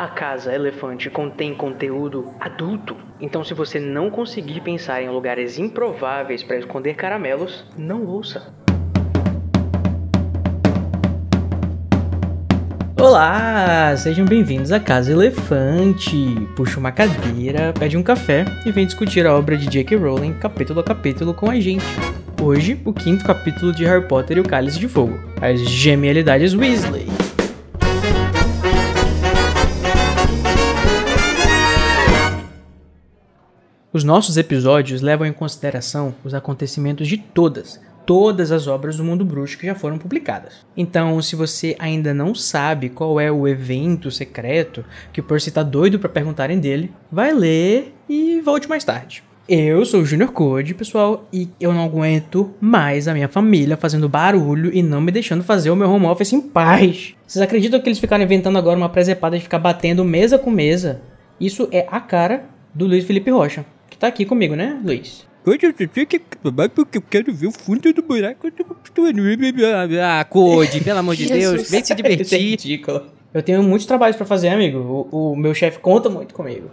A Casa Elefante contém conteúdo adulto. Então, se você não conseguir pensar em lugares improváveis para esconder caramelos, não ouça. Olá, sejam bem-vindos à Casa Elefante. Puxa uma cadeira, pede um café e vem discutir a obra de J.K. Rowling capítulo a capítulo com a gente. Hoje, o quinto capítulo de Harry Potter e o Cálice de Fogo, as genialidades Weasley. Os nossos episódios levam em consideração os acontecimentos de todas, todas as obras do mundo bruxo que já foram publicadas. Então, se você ainda não sabe qual é o evento secreto que o Percy tá doido para perguntarem dele, vai ler e volte mais tarde. Eu sou o Junior Code, pessoal, e eu não aguento mais a minha família fazendo barulho e não me deixando fazer o meu home office em paz. Vocês acreditam que eles ficaram inventando agora uma presepada de ficar batendo mesa com mesa? Isso é a cara do Luiz Felipe Rocha tá aqui comigo, né, Luiz? Hoje eu tenho que acabar porque eu quero ver o fundo do buraco. Ah, Code, pelo amor de Deus, vem se divertir. é ridículo. Eu tenho muitos trabalhos para fazer, amigo. O, o meu chefe conta muito comigo.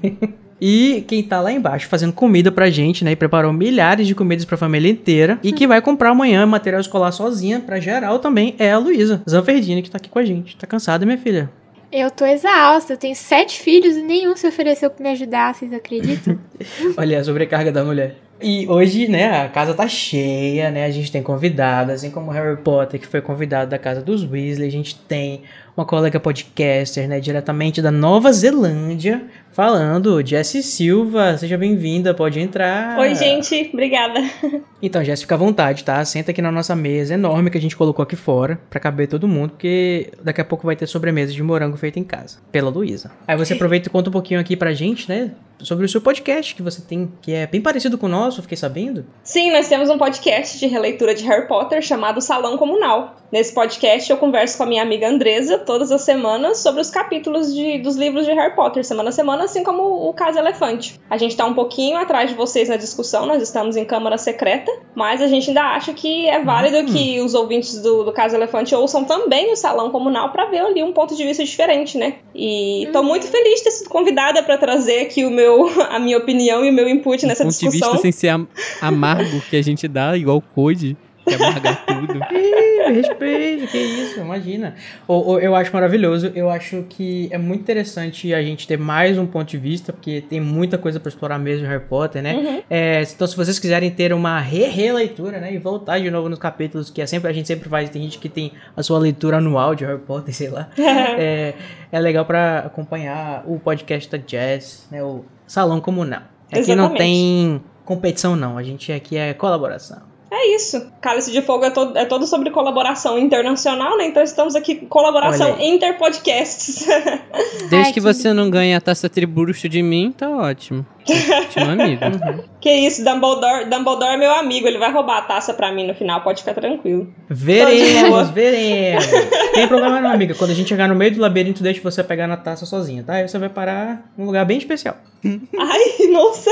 e quem tá lá embaixo fazendo comida pra gente, né? E preparou milhares de comidas pra família inteira. E que vai comprar amanhã material escolar sozinha pra geral também é a Luísa Zanferdini, que tá aqui com a gente. Tá cansada, minha filha? Eu tô exausta, eu tenho sete filhos e nenhum se ofereceu pra me ajudar, vocês acreditam? Olha a sobrecarga da mulher. E hoje, né, a casa tá cheia, né? A gente tem convidados, assim como Harry Potter, que foi convidado da casa dos Weasley. A gente tem uma colega podcaster, né, diretamente da Nova Zelândia, falando. Jessie Silva, seja bem-vinda, pode entrar. Oi, gente, obrigada. Então, Jessie, fica à vontade, tá? Senta aqui na nossa mesa enorme que a gente colocou aqui fora, para caber todo mundo, porque daqui a pouco vai ter sobremesa de morango feita em casa, pela Luísa. Aí você aproveita e conta um pouquinho aqui pra gente, né, sobre o seu podcast que você tem, que é bem parecido com o nosso, fiquei sabendo. Sim, nós temos um podcast de releitura de Harry Potter chamado Salão Comunal. Nesse podcast eu converso com a minha amiga Andresa todas as semanas sobre os capítulos de, dos livros de Harry Potter, semana a semana, assim como o Caso Elefante. A gente tá um pouquinho atrás de vocês na discussão, nós estamos em câmara secreta, mas a gente ainda acha que é válido hum. que os ouvintes do, do Caso Elefante ouçam também o Salão Comunal para ver ali um ponto de vista diferente, né? E tô hum. muito feliz de ter sido convidada para trazer aqui o meu, a minha opinião e o meu input nessa um discussão. Ponto de vista sem ser amargo que a gente dá, igual Code. Que amarga tudo. respeito, que isso, imagina. Ou, ou, eu acho maravilhoso, eu acho que é muito interessante a gente ter mais um ponto de vista, porque tem muita coisa para explorar mesmo em Harry Potter, né? Uhum. É, então, se vocês quiserem ter uma re-releitura, né? E voltar de novo nos capítulos, que é sempre, a gente sempre faz, tem gente que tem a sua leitura anual de Harry Potter, sei lá. é, é legal para acompanhar o podcast da Jazz, né? O Salão Comunal. Aqui Exatamente. não tem competição, não. A gente aqui é colaboração. É isso. Cálice de Fogo é todo, é todo sobre colaboração internacional, né? Então estamos aqui colaboração interpodcasts. Desde Ai, que, que, você não ganhe a taça tribucho de mim, tá ótimo. Ótimo amigo. Uhum. Que isso, Dumbledore, Dumbledore é meu amigo, ele vai roubar a taça pra mim no final, pode ficar tranquilo. Veremos, veremos. Tem problema não, amiga. Quando a gente chegar no meio do labirinto, deixa você pegar na taça sozinha, tá? Aí você vai parar num lugar bem especial. Ai, nossa.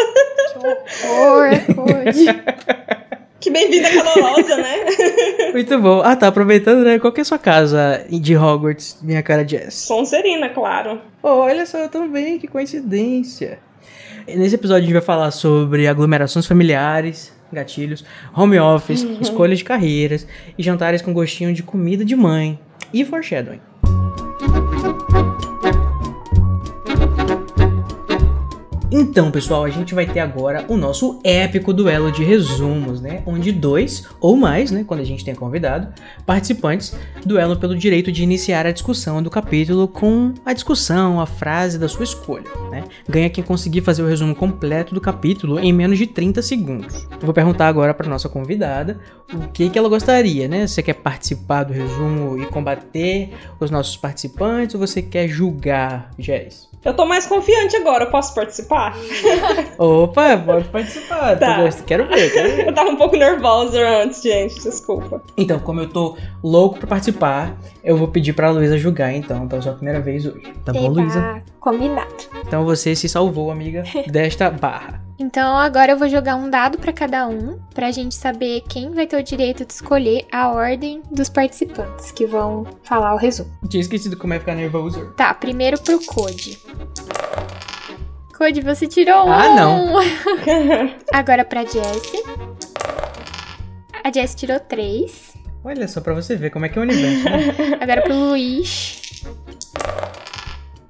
Que horror, Que bem-vinda calorosa, né? Muito bom. Ah, tá. Aproveitando, né? Qual que é a sua casa de Hogwarts, minha cara Jess? Sonserina, claro. Oh, olha só, também, que coincidência. Nesse episódio a gente vai falar sobre aglomerações familiares, gatilhos, home office, uhum. escolhas de carreiras e jantares com gostinho de comida de mãe e foreshadowing. Então, pessoal, a gente vai ter agora o nosso épico duelo de resumos, né? Onde dois ou mais, né, quando a gente tem convidado, participantes duelam pelo direito de iniciar a discussão do capítulo com a discussão, a frase da sua escolha, né? Ganha quem conseguir fazer o resumo completo do capítulo em menos de 30 segundos. Eu vou perguntar agora para nossa convidada o que que ela gostaria, né? Você quer participar do resumo e combater os nossos participantes ou você quer julgar, Jess? Eu tô mais confiante agora, eu posso participar? Opa, pode participar. Tá. Quero ver, quero ver. Eu tava um pouco nervosa antes, gente, desculpa. Então, como eu tô louco pra participar, eu vou pedir pra Luísa julgar, então, pela sua primeira vez hoje. Tá bom, Luísa? Combinado. Então você se salvou, amiga, desta barra. Então agora eu vou jogar um dado pra cada um, pra gente saber quem vai ter o direito de escolher a ordem dos participantes que vão falar o resumo. Tinha esquecido como é ficar nervoso. Tá, primeiro pro Code. Code, você tirou Ah, um. não. Agora pra Jessie. A Jessie tirou três. Olha só pra você ver como é que é o universo, né? Agora pro Luiz.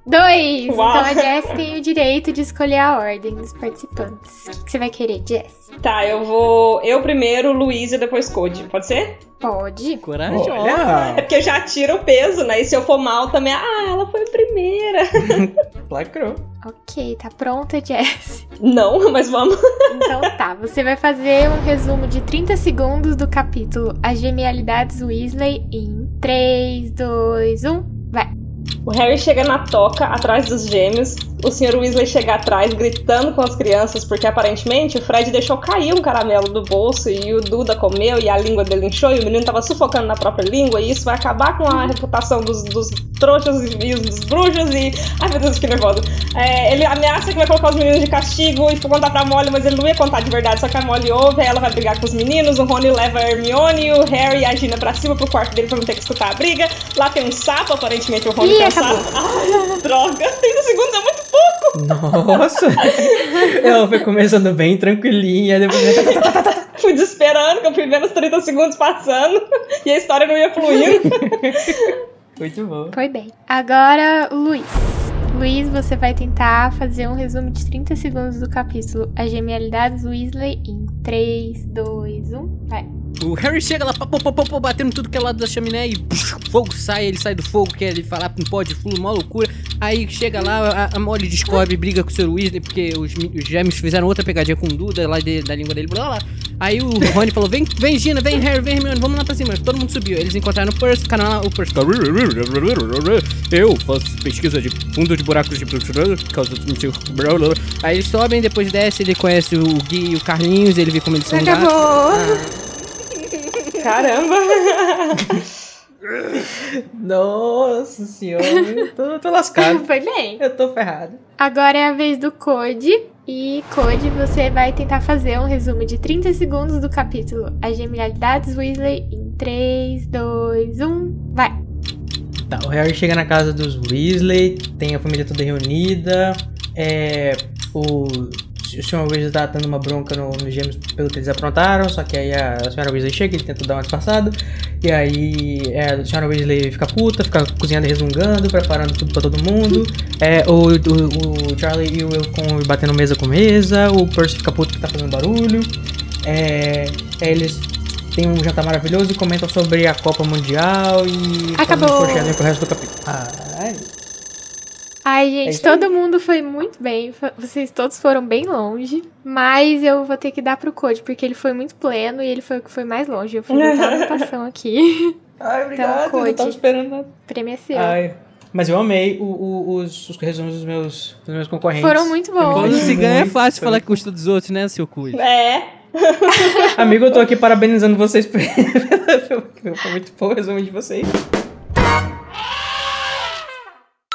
Dois! Uau. Então a Jess tem o direito de escolher a ordem dos participantes. O que, que você vai querer, Jess? Tá, eu vou. Eu primeiro, Luiz e depois Code. Pode ser? Pode. Corajosa. É Olha! porque já tira o peso, né? E se eu for mal também. Ah, ela foi a primeira. Lacrou. Ok, tá pronta, Jess? Não, mas vamos. Então tá, você vai fazer um resumo de 30 segundos do capítulo As Genialidades Weasley em 3, 2, 1, vai. O Harry chega na toca, atrás dos gêmeos. O Sr. Weasley chega atrás, gritando com as crianças, porque aparentemente o Fred deixou cair um caramelo do bolso e o Duda comeu e a língua dele inchou e o menino tava sufocando na própria língua e isso vai acabar com a reputação dos, dos trouxas e os- dos bruxos e... Ai, meu Deus, que nervoso. É, ele ameaça que vai colocar os meninos de castigo e contar pra Molly, mas ele não ia contar de verdade, só que a Molly ouve, ela vai brigar com os meninos, o Rony leva a Hermione, o Harry e a Gina pra cima pro quarto dele pra não ter que escutar a briga. Lá tem um sapo, aparentemente o Rony Ih, um acabou. Ai, droga, 30 segundos é muito pouco. Nossa! Ela foi começando bem, tranquilinha, depois. Fui desesperando, que eu fui vendo os 30 segundos passando e a história não ia fluindo. Muito bom. Foi bem. Agora, Luiz. Luiz, você vai tentar fazer um resumo de 30 segundos do capítulo As Genialidades Weasley em 3, 2, 1, vai. O Harry chega lá, pá, pá, pá, pá, batendo tudo que é lado da chaminé e puf, fogo sai, ele sai do fogo, quer ele falar não pode, flui, uma loucura. Aí chega lá, a, a Molly descobre, briga com o Sr. Weasley, porque os, os gêmeos fizeram outra pegadinha com o Duda lá de- da língua dele, blá blá. Aí o Rony falou: vem, vem Gina, vem Harry, vem Hermione, vamos lá pra cima. Todo mundo subiu. Eles encontraram o Percy, ficaram lá, o Percy. Eu faço pesquisa de fundo de buracos de causa do Aí eles sobem, depois desce, ele conhece o Gui e o Carlinhos, ele vê como eles são. Acabou! Caramba! Nossa senhora, eu tô, tô lascado. Foi bem. Eu tô ferrado. Agora é a vez do Code. E Code, você vai tentar fazer um resumo de 30 segundos do capítulo As Genialidades Weasley em 3, 2, 1, vai. Tá, o Harry chega na casa dos Weasley, tem a família toda reunida. É. O. O Sr. Weasley tá dando uma bronca no- nos gêmeos pelo que eles aprontaram, só que aí a, a Sra. Weasley chega, ele tenta dar uma disfarçada, e aí é, a Sra. Weasley fica puta, fica cozinhando e resmungando, preparando tudo pra todo mundo. É, o, o, o Charlie e o com, batendo mesa com mesa, o Percy fica puto que tá fazendo barulho. É, é, eles têm um jantar maravilhoso e comentam sobre a Copa Mundial e Acabou. um pro resto do capítulo. Ai, Ai, É gente, aí. todo mundo foi muito bem. Vocês todos foram bem longe. Mas eu vou ter que dar pro Code, porque ele foi muito pleno e ele foi o que foi mais longe. Eu fiz outra anotação aqui. Ai obrigado, Então, eu não tava Code. esperando nada. O prêmio é seu. Ai, mas eu amei o- o- os, os resumos dos meus, dos meus concorrentes. Foram muito bons. Quando se ganha é fácil falar que custa dos outros, né, seu cu? É. Amigo, eu tô aqui parabenizando vocês por... Foi muito bom o resumo de vocês.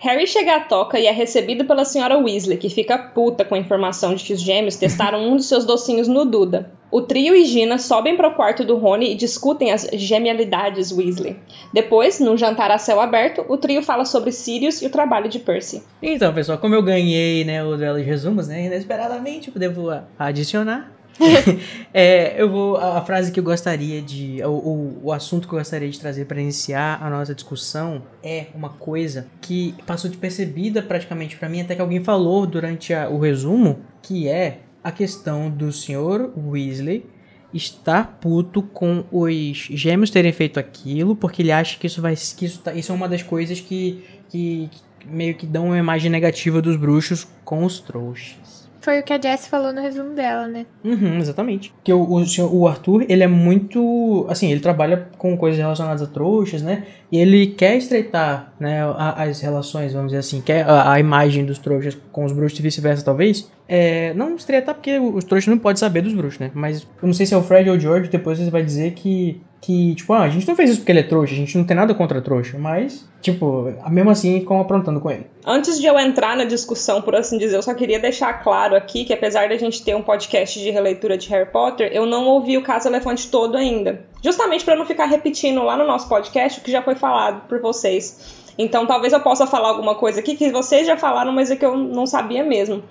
Harry chega à toca e é recebido pela senhora Weasley, que fica puta com a informação de que os gêmeos testaram um dos seus docinhos no Duda. O trio e Gina sobem para o quarto do Rony e discutem as genialidades Weasley. Depois, num jantar a céu aberto, o trio fala sobre Sirius e o trabalho de Percy. Então, pessoal, como eu ganhei né, o duelo de resumos, né, inesperadamente, eu devo adicionar. É, eu vou. A, frase que eu gostaria de. O, o, o assunto que eu gostaria de trazer para iniciar a nossa discussão é uma coisa que passou despercebida praticamente para mim, até que alguém falou durante a- o resumo, que é a questão do senhor Weasley estar puto com os gêmeos terem feito aquilo, porque ele acha que isso vai. que isso, tá- isso é uma das coisas que, que, que meio que dão uma imagem negativa dos bruxos com os trouxas. Foi o que a Jess falou no resumo dela, né? Uhum, exatamente. Que o, o, o Arthur, ele é muito. Assim, ele trabalha com coisas relacionadas a trouxas, né? E ele quer estreitar né, as relações, vamos dizer assim, quer a, a imagem dos trouxas com os bruxos e vice-versa, talvez. É, não estreitar porque os trouxas não podem saber dos bruxos, né? Mas eu não sei se é o Fred ou o George, depois você vai dizer que. Que, tipo, ah, a gente não fez isso porque ele é trouxa, a gente não tem nada contra trouxa, mas, tipo, mesmo assim ficam aprontando com ele. Antes de eu entrar na discussão, por assim dizer, eu só queria deixar claro aqui que apesar da gente ter um podcast de releitura de Harry Potter, eu não ouvi o caso Elefante todo ainda. Justamente para não ficar repetindo lá no nosso podcast o que já foi falado por vocês. Então talvez eu possa falar alguma coisa aqui que vocês já falaram, mas é que eu não sabia mesmo.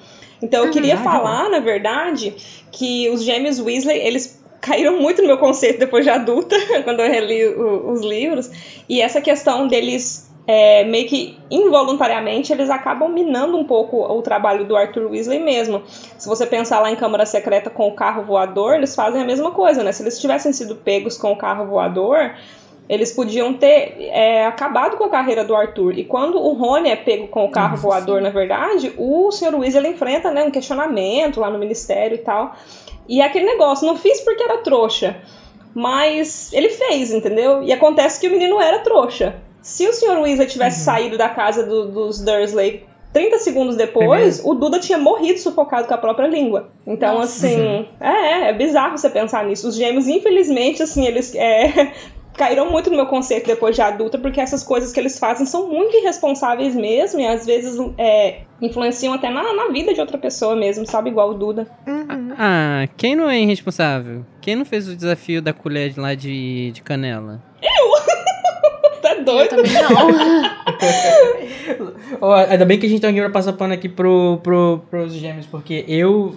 Então eu queria ah, falar, na verdade, que os gêmeos Weasley, eles caíram muito no meu conceito depois de adulta, quando eu reli o- os livros. E essa questão deles é, meio que involuntariamente eles acabam minando um pouco o trabalho do Arthur Weasley mesmo. Se você pensar lá em Câmara Secreta com o carro voador, eles fazem a mesma coisa, né? Se eles tivessem sido pegos com o carro voador, eles podiam ter é, acabado com a carreira do Arthur. E quando o Rony é pego com o carro voador, na verdade, o Sr. Weasley enfrenta né, um questionamento lá no ministério e tal. E é aquele negócio, não fiz porque era trouxa. Mas ele fez, entendeu? E acontece que o menino era trouxa. Se o Sr. Weasley tivesse saído da casa do- dos Dursley 30 segundos depois, o Duda tinha morrido sufocado com a própria língua. Então, Nossa. assim, é, é bizarro você pensar nisso. Os gêmeos, infelizmente, assim, eles é, caíram muito no meu conceito depois de adulta, porque essas coisas que eles fazem são muito irresponsáveis mesmo, e às vezes é, influenciam até na, na vida de outra pessoa mesmo, sabe? Igual o Duda. Uhum. Ah, quem não é irresponsável? Quem não fez o desafio da colher lá de, de canela? Tá Eu doido? também não. Ó, ainda bem que a gente tem alguém pra passar pano aqui pro, pro, pros gêmeos, porque eu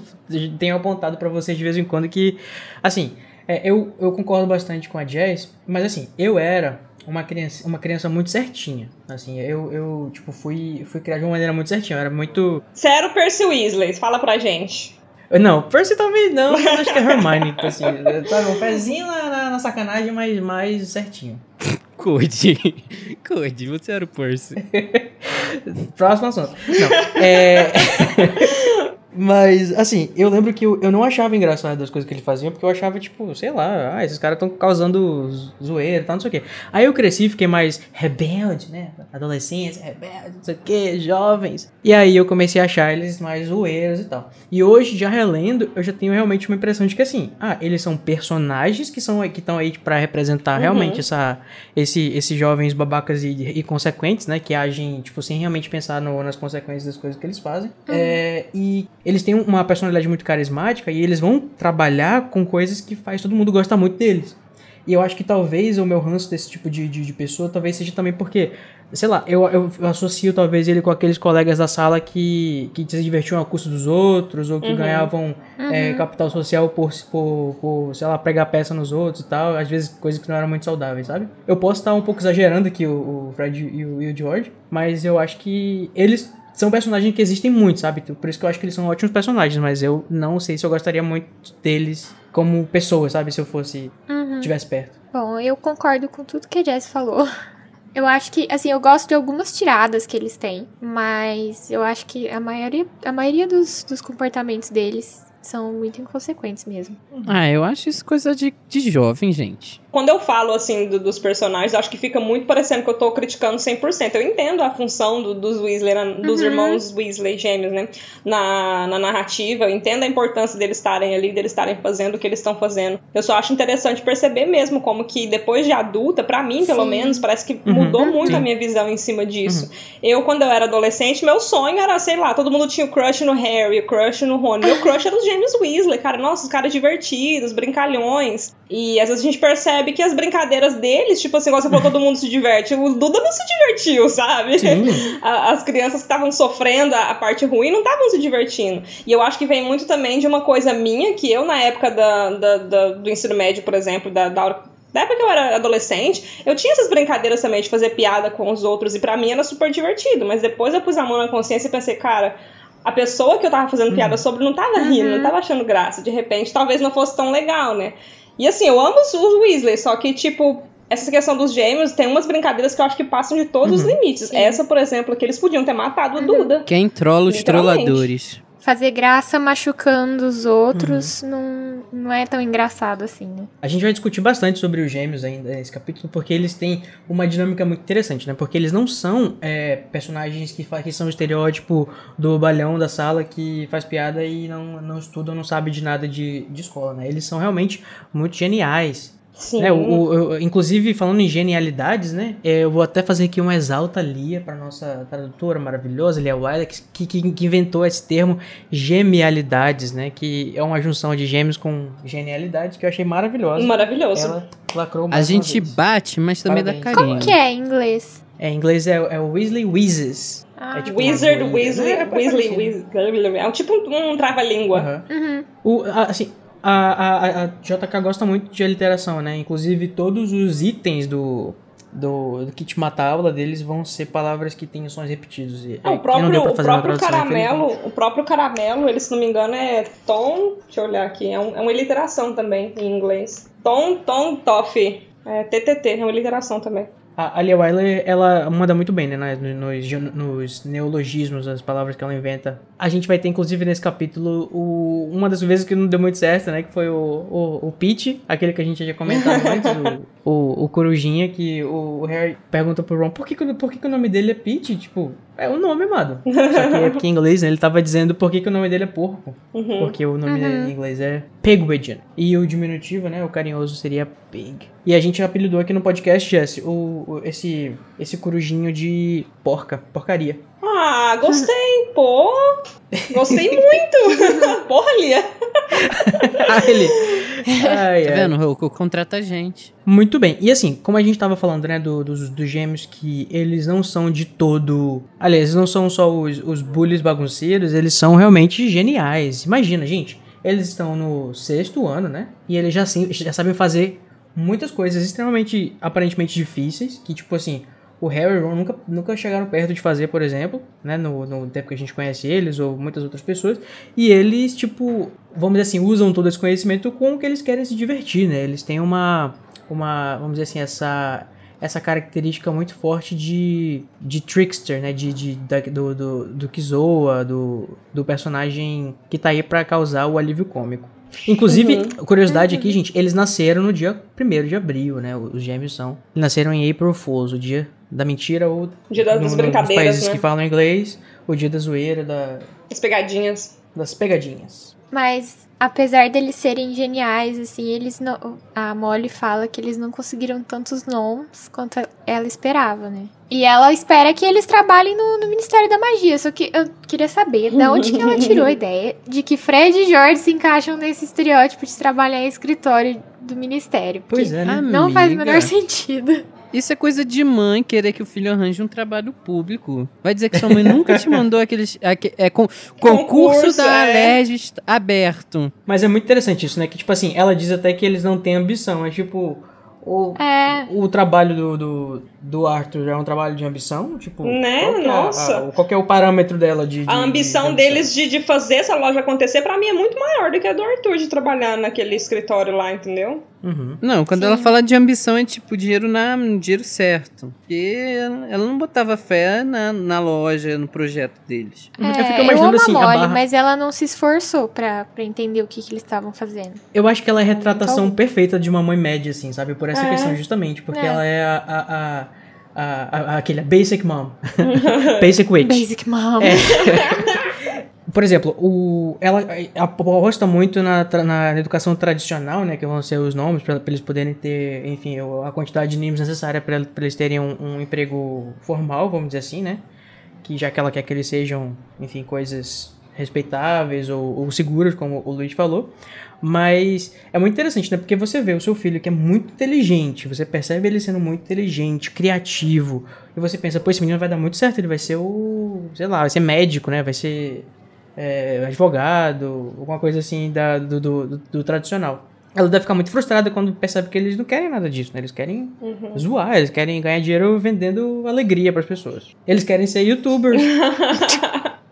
tenho apontado pra vocês de vez em quando que, assim, é, eu, eu concordo bastante com a Jazz, mas assim, eu era uma criança, uma criança muito certinha. Assim, eu, eu tipo, fui, fui criado de uma maneira muito certinha. Eu era muito. Você era o Percy Weasley, fala pra gente. Não, Percy talvez não, mas acho que é Hermione, assim, sabe, um pezinho na, na, na sacanagem, mas mais certinho. Code. Code, você era o Percy. Próximo assunto. Não, é. Mas, assim, eu lembro que eu, eu não achava engraçado as coisas que ele fazia, porque eu achava, tipo, sei lá, ah, esses caras estão causando zoeira e tal, não sei o quê. Aí eu cresci, fiquei mais rebelde, né? Adolescência, rebelde, não sei o quê, jovens. E aí eu comecei a achar eles mais zoeiros e tal. E hoje, já relendo, eu já tenho realmente uma impressão de que, assim, ah, eles são personagens que são que estão aí pra representar Uhum. realmente essa, esse, esses jovens babacas e, e consequentes, né? Que agem, tipo, sem realmente pensar no- nas consequências das coisas que eles fazem. É, e eles têm uma personalidade muito carismática e eles vão trabalhar com coisas que faz todo mundo gostar muito deles. E eu acho que talvez o meu ranço desse tipo de, de, de pessoa talvez seja também porque, sei lá, eu, eu, eu associo talvez ele com aqueles colegas da sala que, que se divertiam à custa dos outros ou que Uhum. ganhavam é, capital social por, por, por, sei lá, pregar peça nos outros e tal. Às vezes coisas que não eram muito saudáveis, sabe? Eu posso estar um pouco exagerando aqui o, o Fred e o, e o George, mas eu acho que eles são personagens que existem muito, sabe? Por isso que eu acho que eles são ótimos personagens, mas eu não sei se eu gostaria muito deles como pessoas, sabe? Se eu fosse, Uhum. tivesse perto. Bom, eu concordo com tudo que a Jess falou. Eu acho que, assim, eu gosto de algumas tiradas que eles têm, mas eu acho que a maioria, a maioria dos, dos comportamentos deles são muito inconsequentes mesmo. Ah, eu acho isso coisa de, de jovem, gente. Quando eu falo, assim, do- dos personagens, acho que fica muito parecendo que eu tô criticando 100%. Eu entendo a função do- dos Weasley, na- dos Uhum. irmãos Weasley gêmeos, né? Na, na narrativa, eu entendo a importância deles estarem ali, deles estarem fazendo o que eles estão fazendo. Eu só acho interessante perceber mesmo como que depois de adulta, pra mim, pelo Sim. menos, parece que Uhum. mudou muito Sim. a minha visão em cima disso. Eu, quando eu era adolescente, meu sonho era, sei lá, todo mundo tinha o crush no Harry, o crush no Rony. Meu crush era os gêmeos Weasley, cara. Nossa, os caras divertidos, brincalhões. E às vezes a gente percebe que as brincadeiras deles, tipo assim, igual você falou, todo mundo se diverte. O Duda não se divertiu, sabe? Sim. As crianças que estavam sofrendo a, parte ruim não estavam se divertindo. E eu acho que vem muito também de uma coisa minha, que eu, na época da, da- da- do ensino médio, por exemplo, da, da da época que eu era adolescente, eu tinha essas brincadeiras também de fazer piada com os outros, e pra mim era super divertido. Mas depois eu pus a mão na consciência e pensei, cara, a pessoa que eu tava fazendo piada sobre não tava rindo, não tava achando graça. De repente, talvez não fosse tão legal, né? E assim, eu amo os, Weasley, só que, tipo, essa questão dos gêmeos tem umas brincadeiras que eu acho que passam de todos os limites. Sim. Essa, por exemplo, que eles podiam ter matado o Duda. Quem trola os trolladores? Fazer graça machucando os outros não, não é tão engraçado assim, né? A gente vai discutir bastante sobre os gêmeos ainda nesse capítulo, porque eles têm uma dinâmica muito interessante, né? Porque eles não são é, personagens que, que são o estereótipo do balhão da sala que faz piada e não, não estuda, não sabe de nada de, de escola, né? Eles são realmente muito geniais. Sim. né? O, o- eu- inclusive, falando em genialidades, né? é, Eu vou até fazer aqui uma exalta Lia para nossa tradutora maravilhosa, Lia Wilder, que, que, que inventou esse termo gemialidades, né? Que é uma junção de gêmeos com genialidade, que eu achei maravilhosa. Maravilhoso. Ela lacrou A gente vez. bate, mas também dá Parabéns. carinho. Como que é em inglês? É, em inglês é, é o Weasley Wheezes. Ah, É tipo- Wizard, Weasley, É, Weasley, parecido. Weasley. É um tipo um, um trava-língua. Uhum. O, a- assim, a, a, a JK gosta muito de aliteração, né? Inclusive, todos os itens do, do, do kit mata-aula deles vão ser palavras que têm sons repetidos. E, Ah, o é, próprio, não o próprio caramelo, infelizmente. o próprio caramelo, ele, se não me engano, é tom. Deixa eu olhar aqui. É, um- é uma iliteração também em inglês. Tom, tom, toffee. É TTT, é uma iliteração também. A, Lia Wyler, ela manda muito bem, né? Nos, nos neologismos, as palavras que ela inventa. A gente vai ter, inclusive, nesse capítulo, o, uma das vezes que não deu muito certo, né? Que foi o, o, o Pete, aquele que a gente já comentado antes, o, o, o Corujinha, que o, o Harry pergunta pro Ron por que, por que, que o nome dele é Pete? Tipo, é o nome, amado. Só que é porque em inglês, né? Ele tava dizendo por que, que o nome dele é porco. Uhum. Porque o nome Uhum. dele em inglês é Pigwidgeon. E o diminutivo, né? O carinhoso seria Pig. E a gente apelidou aqui no podcast, Jesse, o, o- esse, esse corujinho de porca, porcaria. Ah, gostei, pô. Gostei muito. Porra, Lia. Ah, ele. Ai, Tá vendo? O, o contrata a gente. Muito bem. E assim, como a gente tava falando, né, do- dos, dos gêmeos, que eles não são de todo. Aliás, eles não são só os, os bullies bagunceiros, eles são realmente geniais. Imagina, gente. Eles estão no sexto ano, né? E eles já, sim, já sabem fazer muitas coisas extremamente, aparentemente difíceis. Que, tipo assim, o Harry e o Ron nunca, nunca chegaram perto de fazer, por exemplo, né? No, no tempo que a gente conhece eles, ou muitas outras pessoas. E eles, tipo, vamos dizer assim, usam todo esse conhecimento com o que eles querem se divertir, né? Eles têm uma, uma vamos dizer assim, essa, essa característica muito forte de, de trickster, né? De, de, da- do, do, do que zoa, do, do personagem que tá aí pra causar o alívio cômico. Inclusive, curiosidade aqui, gente, eles nasceram no dia 1 de abril, né? Os gêmeos são. Nasceram em April Fools, o dia da mentira ou Dia das no- nos brincadeiras, países né? que falam inglês, o dia da zoeira, da, As pegadinhas. das pegadinhas. Mas apesar deles serem geniais, assim, eles não. A Molly fala que eles não conseguiram tantos nomes quanto ela esperava, né? E ela espera que eles trabalhem no, no Ministério da Magia. Só que eu queria saber de onde que ela tirou a ideia de que Fred e George se encaixam nesse estereótipo de trabalhar em escritório do Ministério. Pois é, né? Não faz o menor sentido. Isso é coisa de mãe querer que o filho arranje um trabalho público. Vai dizer que sua mãe nunca te mandou aqueles. aque- é, con- concurso, Concurso, da é. Alerj aberto. Mas é muito interessante isso, né? Que, tipo assim, ela diz até que eles não têm ambição. É tipo. O, É. o trabalho do, do, do Arthur é um trabalho de ambição? Tipo, Né? qual que é a- Nossa. qual que é o parâmetro dela de. de- A ambição de deles de, de fazer essa loja acontecer, pra mim, é muito maior do que a do Arthur de trabalhar naquele escritório lá, entendeu? Uhum. Não, quando Sim. ela fala de ambição é tipo dinheiro na dinheiro certo. Porque ela não botava fé na, na loja, no projeto deles. Eu É, fico eu imaginando amo assim, barra- mas ela não se esforçou pra, pra entender o que, que eles estavam fazendo. Eu acho que ela é a retratação Então- perfeita de uma mãe média, assim, sabe? Por essa É. questão, justamente. Porque É. ela é a. a, a, a, a- aquele basic mom. basic witch. Basic Mom. É. Por exemplo, o, ela aposta muito na, na educação tradicional, né? Que vão ser os nomes, para eles poderem ter, enfim, a quantidade de names necessária para eles terem um, um emprego formal, vamos dizer assim, né? Que já que ela quer que eles sejam, enfim, coisas respeitáveis ou, ou seguras, como o Luiz falou. Mas é muito interessante, né? Porque você vê o seu filho que é muito inteligente, você percebe ele sendo muito inteligente, criativo, e você pensa, pô, esse menino vai dar muito certo, ele vai ser o, sei lá, vai ser médico, né? Vai ser é, advogado, alguma coisa assim da, do, do, do- do tradicional. Ela deve ficar muito frustrada quando percebe que eles não querem nada disso, né? Eles querem zoar, eles querem ganhar dinheiro vendendo alegria para as pessoas. Eles querem ser youtubers.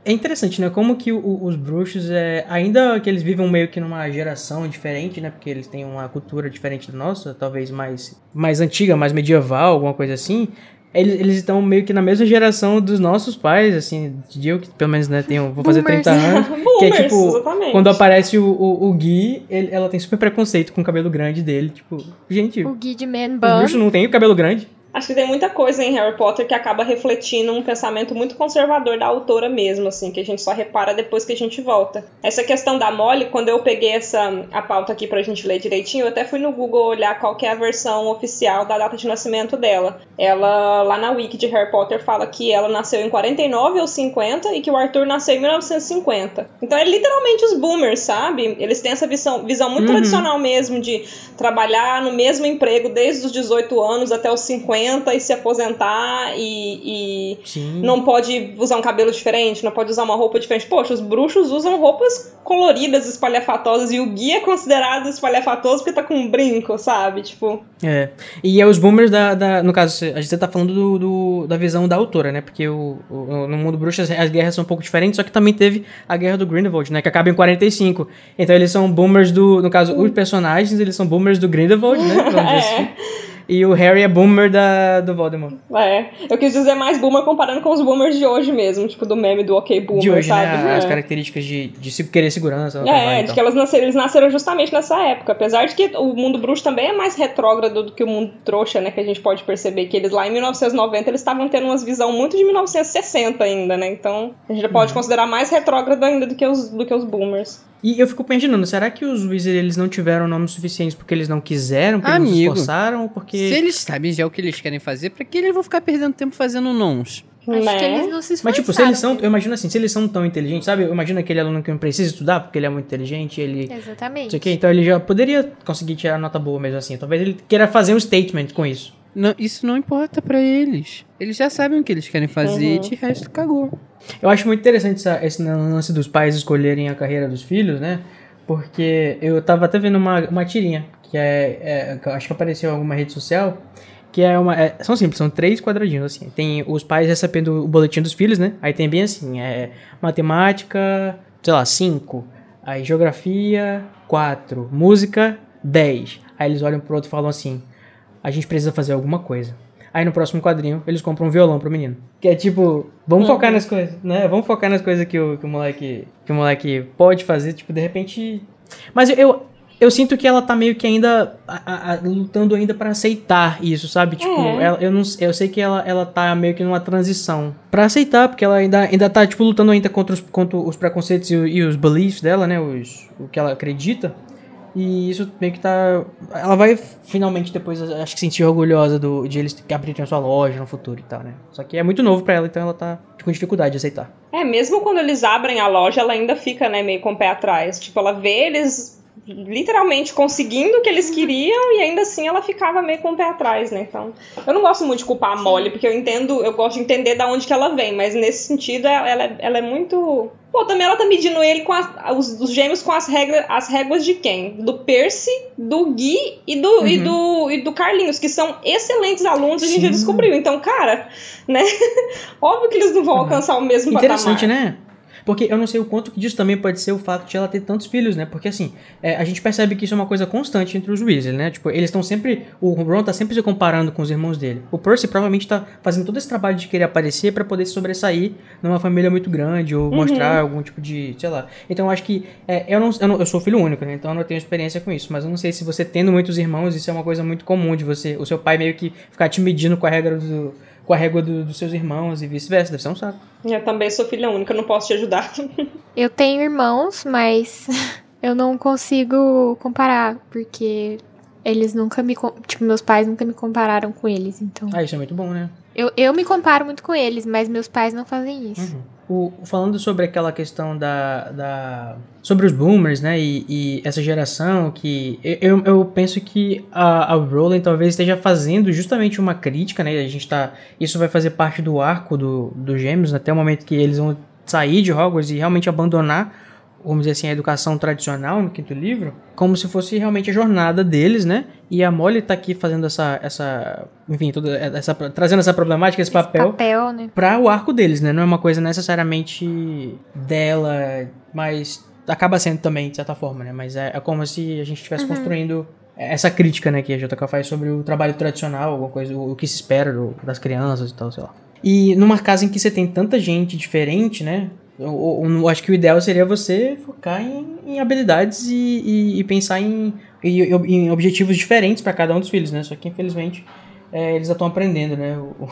É interessante, né? Como que o- os bruxos, é, ainda que eles vivem meio que numa geração diferente, né? Porque eles têm uma cultura diferente da nossa, talvez mais, mais antiga, mais medieval, alguma coisa assim. Eles eles estão meio que na mesma geração dos nossos pais, assim, de eu que pelo menos, né, tenho, vou fazer Boomers. 30 anos. que é Boomers, tipo, exatamente. quando aparece o, o, o Gui, ele- ela tem super preconceito com o cabelo grande dele. Tipo, gente, O Guide Man os Bun. bruxos não têm o cabelo grande. Acho que tem muita coisa em Harry Potter que acaba refletindo um pensamento muito conservador da autora mesmo, assim, que a gente só repara depois que a gente volta. Essa questão da Molly, quando eu peguei essa a pauta aqui pra gente ler direitinho, eu até fui no Google olhar qual que é a versão oficial da data de nascimento dela. Ela, lá na wiki de Harry Potter, fala que ela nasceu em 49 ou 50 e que o Arthur nasceu em 1950. Então é literalmente os boomers, sabe? Eles têm essa visão, visão muito Uhum. tradicional mesmo de trabalhar no mesmo emprego desde os 18 anos até os 50 e se aposentar e, e não pode usar um cabelo diferente, não pode usar uma roupa diferente. Poxa, os bruxos usam roupas coloridas, espalhafatosas, e o Gui é considerado espalhafatoso porque tá com um brinco, sabe? Tipo, É. E é os boomers da, da- No caso, a gente tá falando do, do- da visão da autora, né? Porque o, o- no mundo bruxo as, as guerras são um pouco diferentes, só que também teve a guerra do Grindelwald, né? Que acaba em 45. Então eles são boomers do. No caso, os personagens, eles são boomers do Grindelwald, né? Dizer assim. E o Harry é boomer da, do Voldemort. é. Eu quis dizer mais boomer comparando com os boomers de hoje mesmo, tipo do meme do OK Boomer, de hoje, sabe? né? As É. características de, de se querer segurança. É, trabalho de tal. que elas nasceram, eles nasceram justamente nessa época. Apesar de que o mundo bruxo também é mais retrógrado do que o mundo trouxa, né? Que a gente pode perceber que eles lá em 1990 eles estavam tendo umas visão muito de 1960 ainda, né? Então a gente já Uhum. pode considerar mais retrógrado ainda do que os, do que os boomers. E eu fico imaginando, será que os Weasley eles não tiveram nomes suficientes porque eles não quiseram, porque eles não se Amigo, esforçaram, ou porque... Se eles sabem já o que eles querem fazer, pra que eles vão ficar perdendo tempo fazendo nons? Acho né? que eles não se esforçaram. Mas, tipo, se eles são. Eu imagino assim, se eles são tão inteligentes, sabe? Eu imagino aquele aluno que não precisa estudar porque ele é muito inteligente, ele. Não Exatamente. sei o quê, então ele já poderia conseguir tirar nota boa mesmo assim. Talvez ele queira fazer um statement com isso. Não, isso não importa pra eles. Eles já sabem o que eles querem fazer e de resto cagou. Eu acho muito interessante essa- esse lance dos pais escolherem a carreira dos filhos, né? Porque eu tava até vendo uma, uma tirinha, que é, é- Acho que apareceu em alguma rede social. Que é uma. é- são simples, são três quadradinhos, assim. Tem os pais recebendo o boletim dos filhos, né? Aí tem bem assim: é matemática, sei lá, 5. Aí geografia, 4. Música, 10. Aí eles olham pro outro e falam assim: a gente precisa fazer alguma coisa. Aí no próximo quadrinho, eles compram um violão pro menino. Que é tipo, vamos focar nas coisas, né? Vamos focar nas coisas que o, que o moleque que o moleque pode fazer, tipo, de repente. Mas eu, eu, eu sinto que ela tá meio que ainda a- a- lutando ainda pra aceitar isso, sabe? Tipo, É. ela- eu não eu sei que ela, ela tá meio que numa transição Pra aceitar, porque ela ainda, ainda tá tipo lutando ainda contra os, contra os preconceitos e, e os beliefs dela, né? Os, o que ela acredita. E isso meio que tá. Ela vai finalmente depois, acho que sentir orgulhosa do, de eles abrirem a sua loja no futuro e tal, né? Só que é muito novo pra ela, então ela tá com dificuldade de aceitar. É, mesmo quando eles abrem a loja, ela ainda fica, né, meio com o pé atrás. Tipo, ela vê eles literalmente conseguindo o que eles queriam e ainda assim ela ficava meio com o pé atrás, né? Então, eu não gosto muito de culpar a Molly, porque eu entendo, eu gosto de entender da onde que ela vem, mas nesse sentido ela, ela, é- ela é muito. Pô, também ela tá medindo ele com os, os gêmeos com as regras, as réguas de quem? Do Percy, do Gui e do, e do, e do Carlinhos, que são excelentes alunos, a gente já Sim. descobriu. Então, cara, né? Óbvio que eles não vão Uhum. alcançar o mesmo Interessante, patamar. né? Porque eu não sei o quanto que disso também pode ser o fato de ela ter tantos filhos, né? Porque assim, é, a gente percebe que isso é uma coisa constante entre os Weasley, né? Tipo, eles estão sempre. O Ron tá sempre se comparando com os irmãos dele. O Percy provavelmente tá fazendo todo esse trabalho de querer aparecer pra poder se sobressair numa família muito grande ou mostrar algum tipo de. sei lá. Então eu acho que. é, eu, não, eu não- eu sou filho único, né? Então eu não tenho experiência com isso. Mas eu não sei se você tendo muitos irmãos, isso é uma coisa muito comum de você. O seu pai meio que ficar te medindo com a regra do. Com a régua do- dos seus irmãos e vice-versa. Deve ser um saco. Eu também sou filha única, não posso te ajudar. Eu tenho irmãos, mas eu não consigo comparar, porque eles nunca me. com- Tipo, meus pais nunca me compararam com eles, então. Ah, isso é muito bom, né? Eu, eu me comparo muito com eles, mas meus pais não fazem isso. O, falando sobre aquela questão da, da sobre os boomers, né, e, e essa geração que eu, eu penso que a, a Rowling talvez esteja fazendo justamente uma crítica, né, a gente tá, isso vai fazer parte do arco do, dos gêmeos até o momento que eles vão sair de Hogwarts e realmente abandonar vamos dizer assim, a educação tradicional no quinto livro, como se fosse realmente a jornada deles, né? E a Molly tá aqui fazendo essa, essa enfim, toda essa, trazendo essa problemática, esse papel, Papel, né? para o arco deles, né? Não é uma coisa necessariamente dela, mas acaba sendo também, de certa forma, né? Mas é, é como se a gente estivesse construindo essa crítica, né, que a JK faz sobre o trabalho tradicional, alguma coisa, o, o que se espera do, das crianças e tal, sei lá. E numa casa em que você tem tanta gente diferente, né? Eu, eu, eu acho que o ideal seria você focar em, em habilidades e, e, e pensar em, em, em objetivos diferentes para cada um dos filhos, né? Só que infelizmente é, eles já estão aprendendo, né? O,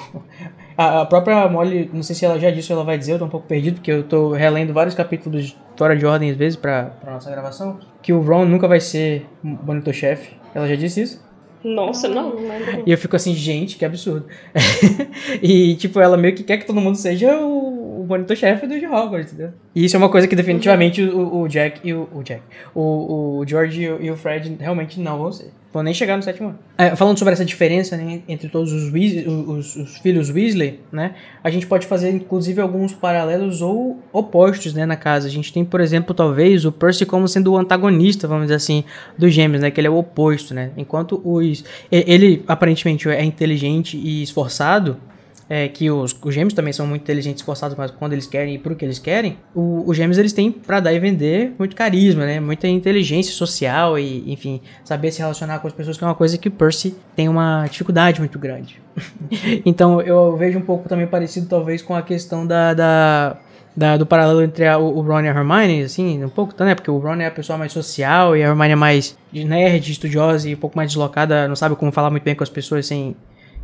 a, a, própria Molly, não sei se ela já disse ou ela vai dizer, eu tô um pouco perdido, porque eu tô relendo vários capítulos fora de ordem às vezes pra nossa gravação, que o Ron nunca vai ser monitor-chefe. Ela já disse isso? Nossa, não, não lembro. E eu fico assim, gente, que absurdo. e, tipo, ela meio que quer que todo mundo seja o, o monitor-chefe do Hogwarts, entendeu? E isso é uma coisa que definitivamente o, o Jack e o, o Jack, o, o George e o Fred realmente não vão ser. Vão nem chegar no sétimo ano. É, falando sobre essa diferença né, entre todos os, Weasley, os, os, filhos Weasley, né? A gente pode fazer, inclusive, alguns paralelos ou opostos, né, na casa. A gente tem, por exemplo, talvez, o Percy como sendo o antagonista, vamos dizer assim, dos gêmeos, né? Que ele é o oposto, né? Enquanto os... Ele, aparentemente, é inteligente e esforçado, é, que os, os gêmeos também são muito inteligentes, esforçados, mas quando eles querem e pro que eles querem, o, os gêmeos eles têm para dar e vender muito carisma, né? Muita inteligência social e, enfim, saber se relacionar com as pessoas, que é uma coisa que Percy tem uma dificuldade muito grande. então eu vejo um pouco também parecido, talvez, com a questão da, da da, do paralelo entre a, o Ron e a Hermione, assim, um pouco, tá, né? Porque o Ron é a pessoa mais social e a Hermione é mais nerd, estudiosa e um pouco mais deslocada, não sabe como falar muito bem com as pessoas sem,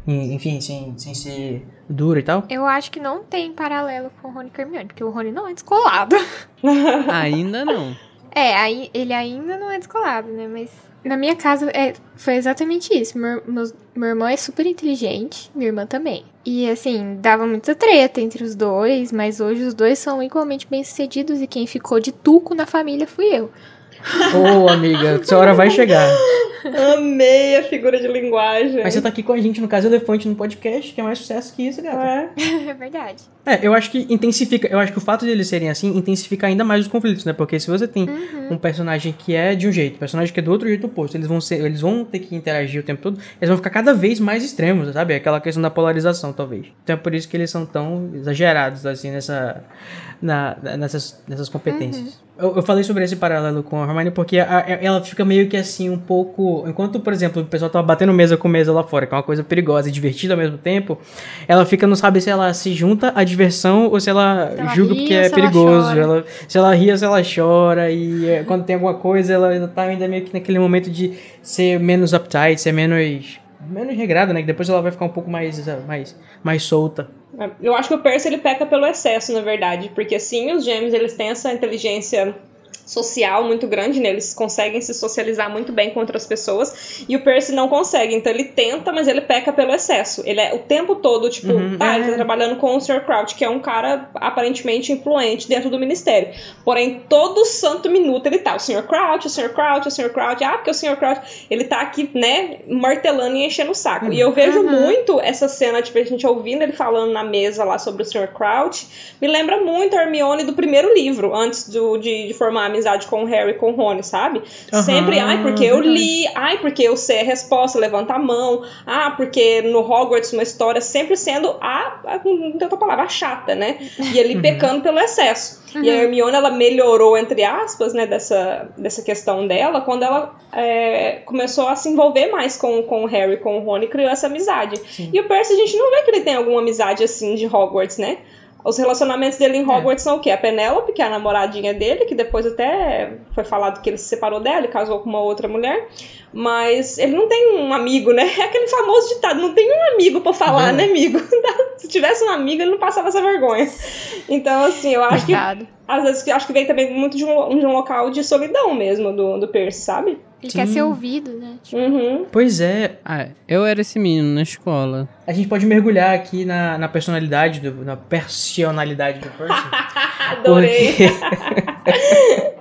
enfim, sem, sem ser duro e tal? Eu acho que não tem paralelo com o Rony Hermione, porque o Rony não é descolado. ainda não. É, aí, ele ainda não é descolado, né? Mas na minha casa é, foi exatamente isso. Meu, meu, meu irmão é super inteligente, minha irmã também. E assim, dava muita treta entre os dois, mas hoje os dois são igualmente bem-sucedidos e quem ficou de tuco na família fui eu. Ô, oh, amiga, sua hora vai chegar. Amei a figura de linguagem. Mas você tá aqui com a gente no Caso Elefante no podcast, que é mais sucesso que isso, gata. É, é verdade. É, eu acho que intensifica, eu acho que o fato de eles serem assim intensifica ainda mais os conflitos, né? Porque se você tem uhum. um personagem que é de um jeito, um personagem que é do outro jeito oposto, eles vão ser, eles vão ter que interagir o tempo todo, eles vão ficar cada vez mais extremos, sabe? Aquela questão da polarização, talvez. Então é por isso que eles são tão exagerados, assim, nessa, na, nessas, nessas competências. Uhum. Eu, eu, falei sobre esse paralelo com a Hermione porque a, a, ela fica meio que assim, um pouco. Enquanto, por exemplo, o pessoal tava batendo mesa com mesa lá fora, que é uma coisa perigosa e divertida ao mesmo tempo, ela fica, não sabe se ela se junta à diversão ou se ela, se ela julga porque é perigoso. Ela, ela se ela ri ou se ela chora. E é, quando tem alguma coisa, ela tá ainda meio que naquele momento de ser menos uptight, ser menos. menos regrada, né? Que depois ela vai ficar um pouco mais, mais, mais solta. Eu acho que o Percy ele peca pelo excesso, na verdade, porque sim, os gêmeos eles têm essa inteligência social muito grande, né? Eles conseguem se socializar muito bem com outras pessoas e o Percy não consegue. Então ele tenta, mas ele peca pelo excesso. Ele é o tempo todo, tipo, uhum, ah, ele tá é. trabalhando com o Sr. Crouch, que é um cara aparentemente influente dentro do ministério. Porém, todo santo minuto ele tá, o Sr. Crouch, o Sr. Crouch, o Sr. Crouch, ah, porque o Sr. Crouch, ele tá aqui, né, martelando e enchendo o saco. Uhum. E eu vejo uhum. muito essa cena, tipo, a gente ouvindo ele falando na mesa lá sobre o Sr. Crouch, me lembra muito a Hermione do primeiro livro, antes do, de, de formar a amizade com o Harry e com o Rony, sabe? Uhum, Sempre, ai, porque eu li, ai, porque eu sei a resposta, levanta a mão, ah, porque no Hogwarts uma história sempre sendo a, a não tem outra palavra, a chata, né? E ele uhum. pecando pelo excesso. Uhum. E a Hermione, ela melhorou, entre aspas, né, dessa, dessa questão dela, quando ela é, começou a se envolver mais com, com o Harry, com o Rony, criou essa amizade. Sim. E o Percy, a gente não vê que ele tem alguma amizade assim de Hogwarts, né? Os relacionamentos dele em é. Hogwarts é. são o quê? A Penélope, que é a namoradinha dele, que depois até foi falado que ele se separou dela e casou com uma outra mulher. Mas ele não tem um amigo, né? É aquele famoso ditado, não tem um amigo para falar, é. né, amigo? se tivesse um amigo, ele não passava essa vergonha. Então, assim, eu acho Obrigado. que. Às vezes acho que vem também muito de um, de um local de solidão mesmo do, do Percy, sabe? Ele Sim. quer ser ouvido, né? Tipo... Uhum. Pois é. Ah, eu era esse menino na escola. A gente pode mergulhar aqui na, na personalidade, do, na personalidade do Percy. Adorei. Porque...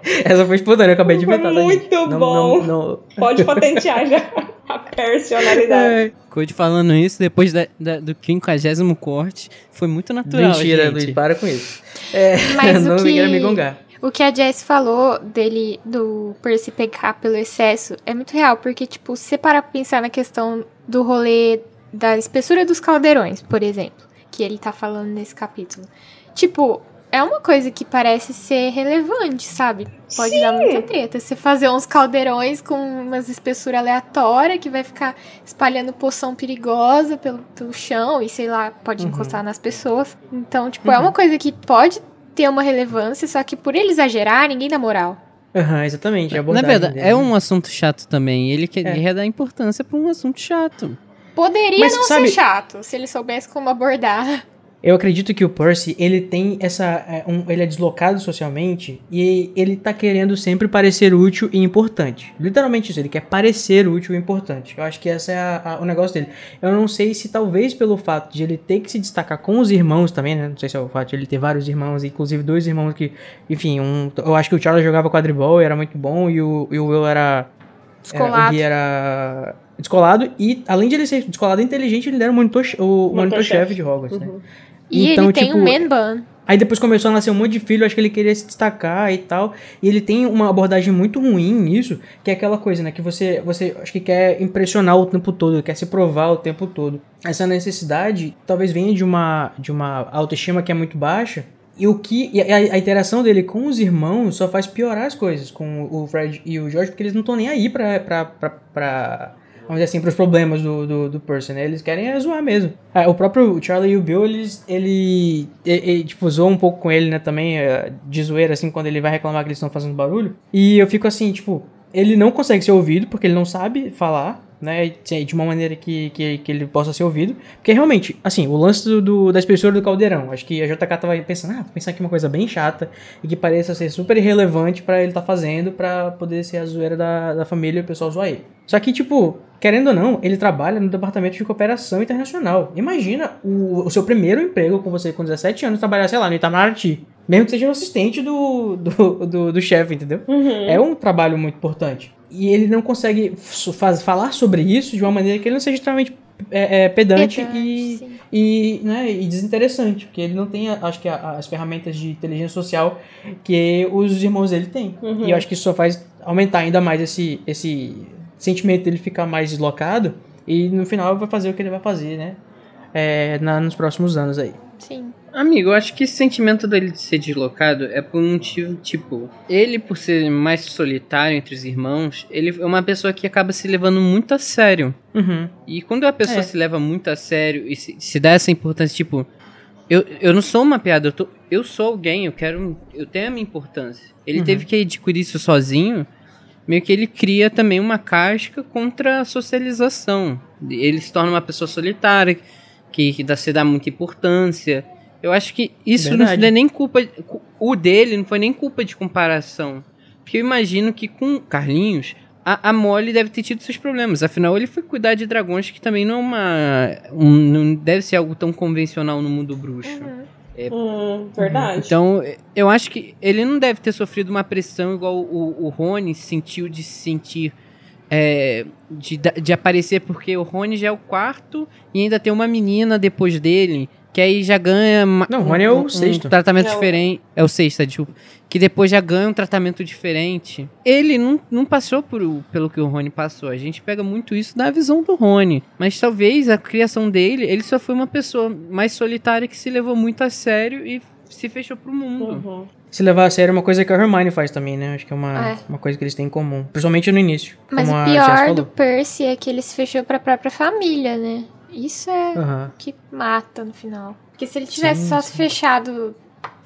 Essa foi espontânea, eu acabei de inventar. Muito não, bom. Não, não, pode patentear já a personalidade. É. Code falando isso depois da, da, do 50 corte. Foi muito natural. Mentira, gente. Luiz, para com isso. É, Mas não o que... me gongar. O que a Jess falou dele, do Percy pecar pelo excesso, é muito real, porque, tipo, se você parar pra pensar na questão do rolê da espessura dos caldeirões, por exemplo, que ele tá falando nesse capítulo. Tipo, é uma coisa que parece ser relevante, sabe? Pode Sim. dar muita treta. Você fazer uns caldeirões com umas espessuras aleatórias que vai ficar espalhando poção perigosa pelo, pelo chão e sei lá, pode Uhum. encostar nas pessoas. Então, tipo, é uma coisa que pode ter uma relevância, só que por ele exagerar, ninguém dá moral. Aham, exatamente. a Na abordagem verdade, dele, é né? um assunto chato também. Ele quer, É. dar importância pra um assunto chato. Poderia Mas não sabe- ser chato se ele soubesse como abordar. Eu acredito que o Percy, ele tem essa. é, um- ele é deslocado socialmente e ele tá querendo sempre parecer útil e importante. Literalmente isso, ele quer parecer útil e importante. Eu acho que esse é a- a- o negócio dele. Eu não sei se talvez pelo fato de ele ter que se destacar com os irmãos também, né? Não sei se é o fato de ele ter vários irmãos, inclusive dois irmãos que. Enfim, um, eu acho que o Charles jogava quadribol e era muito bom e o, e o Will era. era- Descolado. o Gui era descolado e, além de ele ser descolado e inteligente, ele era o monitor- o monitor-chefe Monitor-chefe. de Hogwarts, né? E Então, ele tem tipo, um man bun. Aí depois começou a nascer um monte de filho, acho que ele queria se destacar e tal. E ele tem uma abordagem muito ruim nisso, que é aquela coisa, né? Que você, você acho que quer impressionar o tempo todo, quer se provar o tempo todo. Essa necessidade talvez venha de uma, de uma autoestima que é muito baixa. E o que. E a, a interação dele com os irmãos só faz piorar as coisas com o Fred e o George, porque eles não estão nem aí pra. pra, pra, pra vamos dizer assim, pros problemas do, do, do Percy, né? Eles querem é zoar mesmo. Ah, o próprio Charlie e o Bill, eles, ele, ele, ele, tipo, zoam um pouco com ele, né, também, eh, de zoeira, assim, quando ele vai reclamar que eles estão fazendo barulho. E eu fico assim, tipo, ele não consegue ser ouvido, porque ele não sabe falar, né, de uma maneira que, que, que ele possa ser ouvido. Porque realmente, assim, o lance do, do, da espessura do caldeirão, acho que a JK tava pensando, ah, vou pensar aqui uma coisa bem chata e que pareça ser super irrelevante pra ele tá fazendo pra poder ser a zoeira da, da família e o pessoal zoar ele. Só que, tipo, querendo ou não, ele trabalha no departamento de cooperação internacional. Imagina o, o seu primeiro emprego com você com 17 anos trabalhar, sei lá, no Itamaraty. Mesmo que seja um assistente do, do, do, do chefe, entendeu? Uhum. É um trabalho muito importante. E ele não consegue faz, falar sobre isso de uma maneira que ele não seja extremamente é, é, pedante, e, sim. e, né, e desinteressante. Porque ele não tem, acho que, a- as ferramentas de inteligência social que os irmãos dele têm. Uhum. E eu acho que isso só faz aumentar ainda mais esse, esse sentimento dele ficar mais deslocado. E no final vai fazer o que ele vai fazer, né? É, na, nos próximos anos aí. Sim. Amigo, eu acho que esse sentimento dele de ser deslocado é por um motivo, tipo, ele por ser mais solitário entre os irmãos, ele é uma pessoa que acaba se levando muito a sério. Uhum. E quando a pessoa É. se leva muito a sério e se, se dá essa importância, tipo, eu, eu não sou uma piada, eu, tô, eu sou alguém, eu quero. Eu tenho a minha importância. Ele Uhum. teve que adquirir isso sozinho, meio que ele cria também uma casca contra a socialização. Ele se torna uma pessoa solitária, que, que dá, se dá muita importância. Eu acho que isso não Verdade. é nem culpa. O dele não foi nem culpa de comparação. Porque eu imagino que com Carlinhos, a, a Molly deve ter tido seus problemas. Afinal, ele foi cuidar de dragões, que também não é uma. um- não deve ser algo tão convencional no mundo bruxo. Hum, verdade. Então, eu acho que ele não deve ter sofrido uma pressão igual o, o Rony sentiu de se sentir. é, de, de aparecer, porque o Rony já é o quarto e ainda tem uma menina depois dele. Que aí já ganha. Não, o Rony é o sexto. Um tratamento É o- diferente. É o sexto, desculpa. Que depois já ganha um tratamento diferente. Ele não, não passou por, pelo que o Rony passou. A gente pega muito isso da visão do Rony. Mas talvez a criação dele, ele só foi uma pessoa mais solitária que se levou muito a sério e se fechou pro mundo. Uhum. Se levar a sério é uma coisa que a Hermione faz também, né? Acho que é uma, É. uma coisa que eles têm em comum. Principalmente no início. Mas como o pior do Percy é que ele se fechou pra própria família, né? Isso é Aham. que mata no final. Porque se ele tivesse Sim, só se fechado,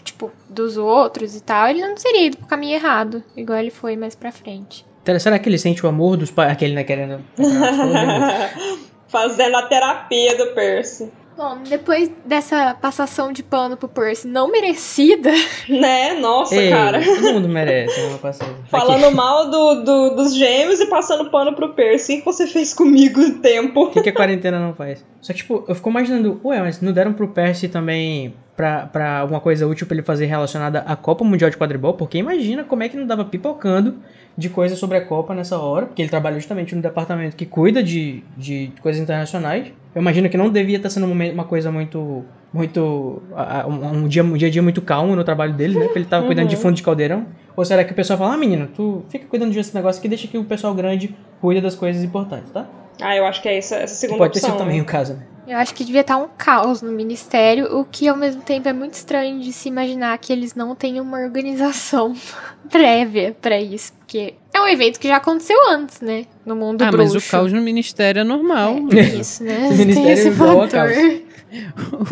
tipo, dos outros e tal, ele não teria ido pro caminho errado, igual ele foi mais pra frente. Será que ele sente o amor dos pais? Aquele, né, querendo... Fazendo a terapia do Percy. Bom, depois dessa passação de pano pro Percy não merecida, Né? Nossa, Ei, cara. todo mundo merece uma passagem. Falando mal do, do- dos gêmeos e passando pano pro Percy. O que você fez comigo o tempo? O que, que a quarentena não faz? Só que, tipo, eu fico imaginando, ué, mas não deram pro Percy também pra, pra alguma coisa útil pra ele fazer relacionada à Copa Mundial de Quadribol? Porque imagina como é que não dava pipocando de coisa sobre a Copa nessa hora, porque ele trabalha justamente no departamento que cuida de, de coisas internacionais. Eu imagino que não devia estar sendo uma, coisa muito. Muito. Um, dia, um dia a dia muito calmo no trabalho dele, né? Porque ele tava cuidando de fundo de caldeirão. Ou será que o pessoal fala, ah, menina, tu fica cuidando desse negócio aqui, deixa que o pessoal grande cuida das coisas importantes, tá? Ah, eu acho que é essa, essa segunda pode ter opção. sido também né? o caso, né? Eu acho que devia estar um caos no ministério, o que ao mesmo tempo é muito estranho de se imaginar que eles não têm uma organização prévia pra isso, porque é um evento que já aconteceu antes, né? No mundo ah, bruxo. mas o caos no ministério é normal. É, tem isso, né? O Tem ministério esse igual a fator.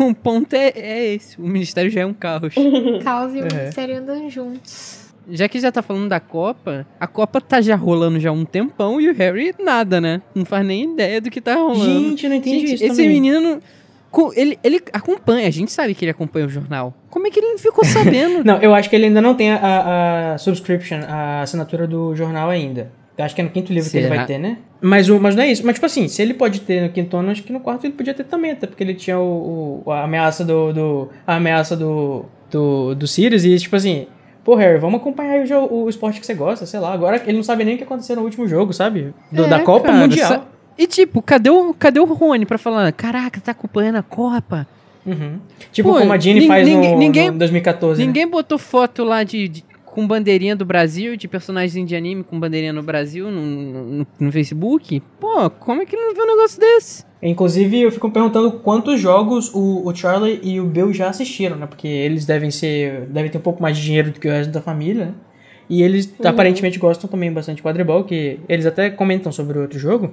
um ponto é, é esse. O ministério já é um caos. Caos e o É. ministério andam juntos. Já que já tá falando da Copa, a Copa tá já rolando já há um tempão e o Harry nada, né? Não faz nem ideia do que tá rolando. Gente, eu não entendi Gente, isso esse também. menino. co- Ele, ele acompanha, a gente sabe que ele acompanha o jornal. Como é que ele não ficou sabendo? Não, eu acho que ele ainda não tem a, a, a subscription, a assinatura do jornal ainda. Eu acho que é no quinto livro que ele Será? vai ter, né? Mas, o, mas não é isso. Mas, tipo assim, se ele pode ter no quinto ano, acho que no quarto ele podia ter também, até porque ele tinha o, o- a ameaça do. do a ameaça do, do, do Sirius e, tipo assim. Pô, Harry, vamos acompanhar o, o esporte que você gosta, sei lá. Agora ele não sabe nem o que aconteceu no último jogo, sabe? Do- É, da Copa cara, Mundial. E tipo, cadê o, cadê o Rony pra falar? Caraca, tá acompanhando a Copa? Uhum. Tipo Pô, como a nin- faz no, ninguém- no 2014. né? Ninguém botou foto lá de, de- com bandeirinha do Brasil, de personagens de anime com bandeirinha no Brasil no, no, no Facebook? Pô, como é que não viu um negócio desse? Inclusive, eu fico perguntando quantos jogos o, o Charlie e o Bill já assistiram, né? Porque eles devem ser. devem ter um pouco mais de dinheiro do que o resto da família, né? E eles aparentemente gostam também bastante de quadribol, que eles até comentam sobre o outro jogo.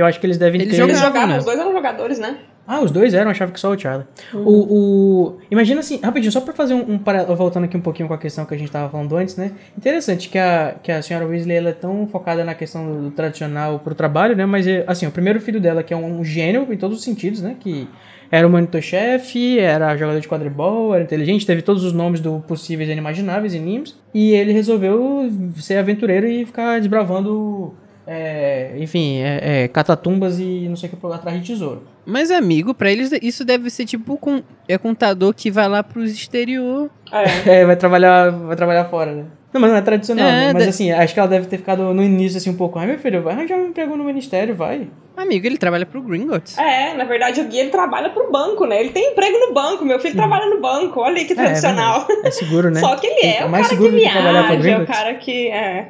Eu acho que eles devem Eles ter. Eles jogavam, né? os dois eram jogadores, né? Ah, os dois eram, achava que só o Charlie. O, o... Imagina assim, rapidinho, só pra fazer um, um paralelo, voltando aqui um pouquinho com a questão que a gente tava falando antes, né? Interessante que a, que a senhora Weasley ela é tão focada na questão do, do tradicional pro trabalho, né? Mas, é, assim, o primeiro filho dela, que é um gênio em todos os sentidos, né? Que era o monitor-chefe, era jogador de quadribol, era inteligente, teve todos os nomes do possíveis e inimagináveis em NIMS. E ele resolveu ser aventureiro e ficar desbravando, é, enfim, é, é, catatumbas e não sei o que por atrás de tesouro. Mas, amigo, pra eles isso deve ser tipo com, é contador que vai lá pros exterior. É. É, vai trabalhar, vai trabalhar fora, né? Não, mas não é tradicional, É, né? Mas de- assim, acho que ela deve ter ficado no início assim um pouco. Ai, meu filho, vai arranjar um emprego no ministério, vai. Amigo, ele trabalha pro Gringotts. É, na verdade o Gui ele trabalha pro banco, né? Ele tem emprego no banco, meu filho trabalha no banco, olha aí que Uhum. É, é tradicional. É seguro, né? Só que ele Tem- é o mais cara seguro que do que trabalhar pra viaja, é o Gringotts. cara que. É.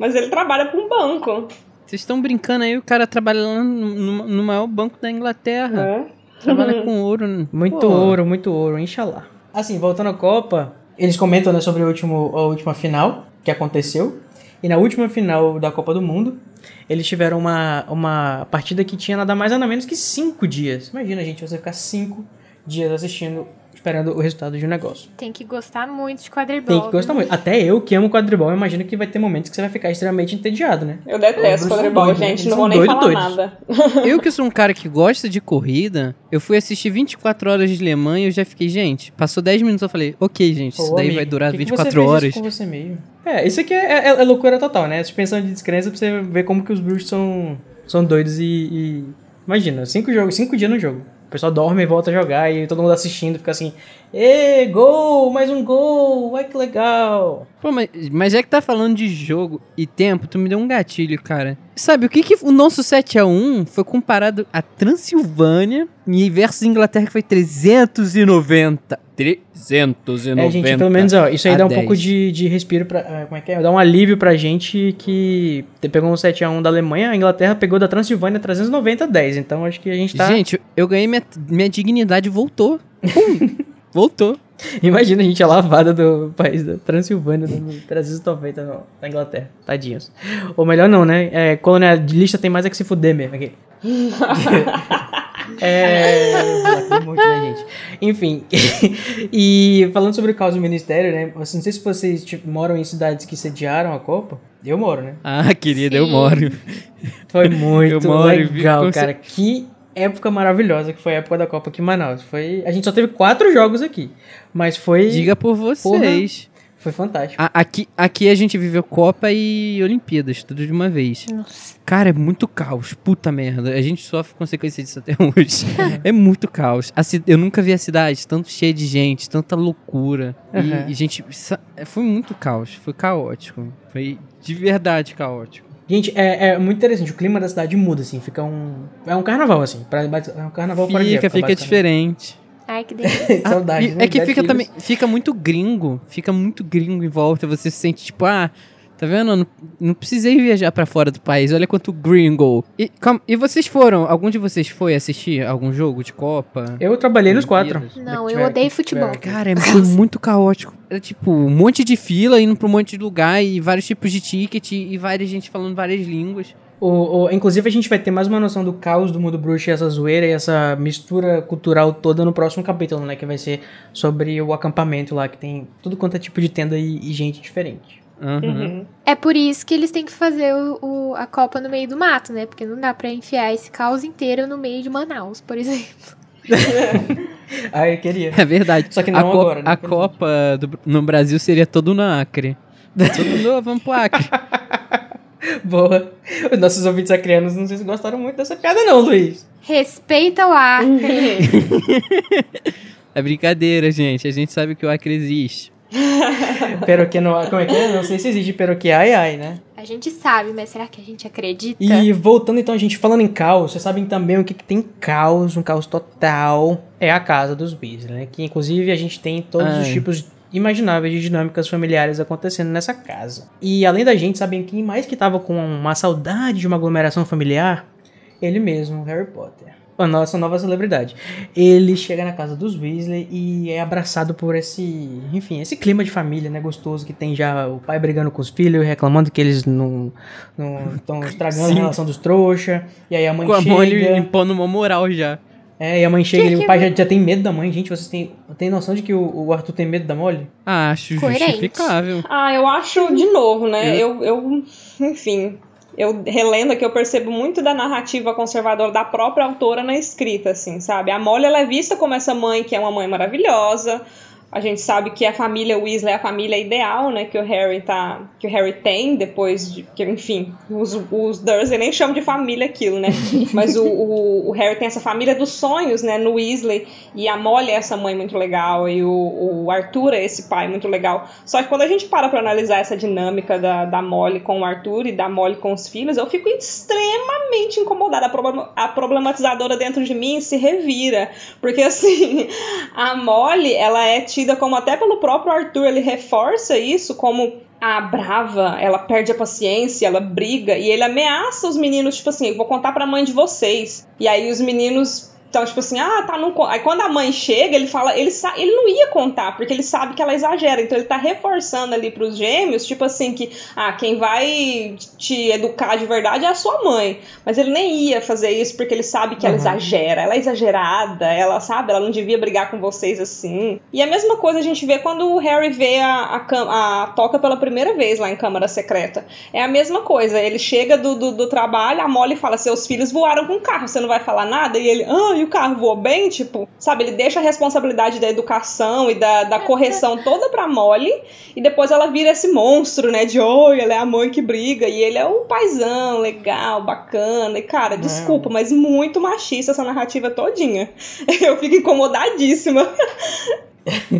Mas ele trabalha pra um banco. Vocês estão brincando aí, o cara trabalha lá no, no maior banco da Inglaterra. É. Trabalha com ouro. Muito Pô, ouro, muito ouro, inshallah. Assim, voltando à Copa, eles comentam né, sobre último, a última final que aconteceu. E na última final da Copa do Mundo, eles tiveram uma, uma partida que tinha nada mais nada menos que cinco dias. Imagina, gente, você ficar cinco dias assistindo, esperando o resultado de um negócio. Tem que gostar muito de quadribol. Tem que gostar muito. Até eu que amo quadribol, eu imagino que vai ter momentos que você vai ficar extremamente entediado, né? Eu detesto quadribol, doidos, né? gente. Não vou nem doidos, falar doidos. nada. Eu que sou um cara que gosta de corrida, eu fui assistir 24 horas de Le Mans e eu já fiquei, gente, passou 10 minutos eu falei, ok, gente, isso Pô, daí amigo, vai durar que que 24 você fez horas. Isso com você mesmo? É, isso aqui é, é- é loucura total, né? Suspensão de descrença pra você ver como que os bruxos são, são doidos e, e- Imagina, cinco, jogos, cinco dias no jogo. O pessoal dorme e volta a jogar e todo mundo assistindo fica assim... Ê, gol! Mais um gol! Ai, que legal! Pô, mas, mas é que tá falando de jogo e tempo, tu me deu um gatilho, cara. Sabe, o que que o nosso 7x1 foi comparado a Transilvânia e versus Inglaterra que foi 390. 390. É, gente, pelo menos, ó, isso aí dá um 10. pouco de, de respiro pra... ah, Como é que é? Dá um alívio pra gente que pegou um 7x1 da Alemanha, a Inglaterra pegou da Transilvânia 390 a 10. Então, acho que a gente tá... Gente, eu ganhei minha, minha dignidade voltou. Pum, voltou. Imagina a gente a lavada do país da Transilvânia dando 390 no- na Inglaterra. Tadinhos. Ou melhor não, né? É, colonialista tem mais é que se fuder mesmo aqui. é... lacrei muito, né, gente? Enfim. e falando sobre o caos do ministério, né? Não sei se vocês tipo, moram em cidades que sediaram a Copa. Eu moro, né? Ah, querida, eu Sim. moro. Foi muito Eu moro legal, cara. Que época maravilhosa que foi a época da Copa aqui em Manaus. Foi... A gente só teve quatro jogos aqui. Mas foi... Diga por vocês. Foi fantástico. A- aqui, aqui a gente viveu Copa e Olimpíadas, tudo de uma vez. Nossa. Cara, é muito caos. Puta merda. A gente sofre consequência disso até hoje. é muito caos. A eu nunca vi a cidade tanto cheia de gente, tanta loucura. E- Uhum. E, gente, sa- foi muito caos. Foi caótico. Foi de verdade caótico. Gente, é, é muito interessante. O clima da cidade muda, assim. Fica um. É um carnaval, assim. Pra, é um carnaval fora de Fica, época, fica basicamente. diferente. Ai, que delícia. Saudade, E né? é que fica filhos. também, fica muito gringo, fica muito gringo em volta, você se sente tipo, ah, Tá vendo? Eu Não, não precisei viajar pra fora do país. Olha quanto gringo. E, calma, e vocês foram? Algum de vocês foi assistir algum jogo de Copa? Eu trabalhei nos quatro. Não, eu odeio que futebol. Cara, é- foi muito caótico. Era tipo um monte de fila indo pra um monte de lugar e vários tipos de ticket e várias gente falando várias línguas. O, o- inclusive, a gente vai ter mais uma noção do caos do mundo bruxo e essa zoeira e essa mistura cultural toda no próximo capítulo, né? Que vai ser sobre o acampamento lá, que tem tudo quanto é tipo de tenda e, e gente diferente. Uhum. Uhum. É por isso que eles têm que fazer o, o- a Copa no meio do mato, né? Porque não dá pra enfiar esse caos inteiro no meio de Manaus, por exemplo. Ah, eu queria. É verdade. Só que a não Copa, agora, né? A Copa do- no Brasil seria todo no Acre. Todo mundo, vamos pro Acre. Boa. Os nossos ouvintes acrianos não sei se gostaram muito dessa piada, não, Luiz. Respeita o ar. É brincadeira, gente. A gente sabe que o Acre existe. Peroque no Como é que é? Não sei se existe peroque ai ai, né? A gente sabe, mas será que a gente acredita? E voltando então, a gente falando em caos, vocês sabem também o que, que tem caos, um caos total, é a casa dos Weasley, né? Que inclusive a gente tem todos os Ai. tipos imagináveis de dinâmicas familiares acontecendo nessa casa. E além da gente, sabem quem mais que tava com uma saudade de uma aglomeração familiar? Ele mesmo, Harry Potter. A nossa nova celebridade. Ele chega na casa dos Weasley e é abraçado por esse, enfim, esse clima de família, né, gostoso que tem já o pai brigando com os filhos, reclamando que eles não estão estragando Sim. a relação dos trouxa. E aí a mãe Com a chega. mão ele impondo uma moral já. É, e a mãe chega Que e que o pai já, já tem medo da mãe. Gente, vocês têm, têm noção de que o, o Arthur tem medo da Molly? Ah, acho Coerente. justificável. Ah, eu acho, de novo, né? Eu, eu enfim, eu relendo aqui, eu percebo muito da narrativa conservadora da própria autora na escrita, assim, sabe? A Molly, ela é vista como essa mãe que é uma mãe maravilhosa. A gente sabe que a família Weasley é a família ideal, né? Que o Harry tá, que o Harry tem depois de, que, enfim, os, os Dursley nem chamam de família aquilo, né? Mas o, o, o Harry tem essa família dos sonhos, né? No Weasley e a Molly é essa mãe muito legal e o, o Arthur é esse pai muito legal. Só que quando a gente para pra analisar essa dinâmica da, da Molly com o Arthur e da Molly com os filhos, eu fico extremamente incomodada. A, problema- a problematizadora dentro de mim se revira. Porque, assim, a Molly, ela é tida como, até pelo próprio Arthur, ele reforça isso como a brava, ela perde a paciência, ela briga e ele ameaça os meninos, tipo assim, vou contar pra mãe de vocês. E aí os meninos então, tipo assim, ah, tá no. Aí quando a mãe chega, ele fala, ele, sa... ele não ia contar, porque ele sabe que ela exagera. Então ele tá reforçando ali pros gêmeos, tipo assim, que ah, quem vai te educar de verdade é a sua mãe. Mas ele nem ia fazer isso porque ele sabe que ela Uhum. exagera, ela é exagerada, ela sabe, ela não devia brigar com vocês assim. E a mesma coisa a gente vê quando o Harry vê a, a, cam- a toca pela primeira vez lá em Câmara Secreta. É a mesma coisa, ele chega do, do, do trabalho, a Molly fala: seus filhos voaram com o carro, você não vai falar nada? E ele, ah, e o carro voou bem? Tipo, sabe, ele deixa a responsabilidade da educação e da, da correção toda pra Molly, e depois ela vira esse monstro, né? De oi, ela é a mãe que briga, e ele é um paizão, legal, bacana. E, cara, desculpa, mas muito machista essa narrativa todinha. Eu fico incomodadíssima.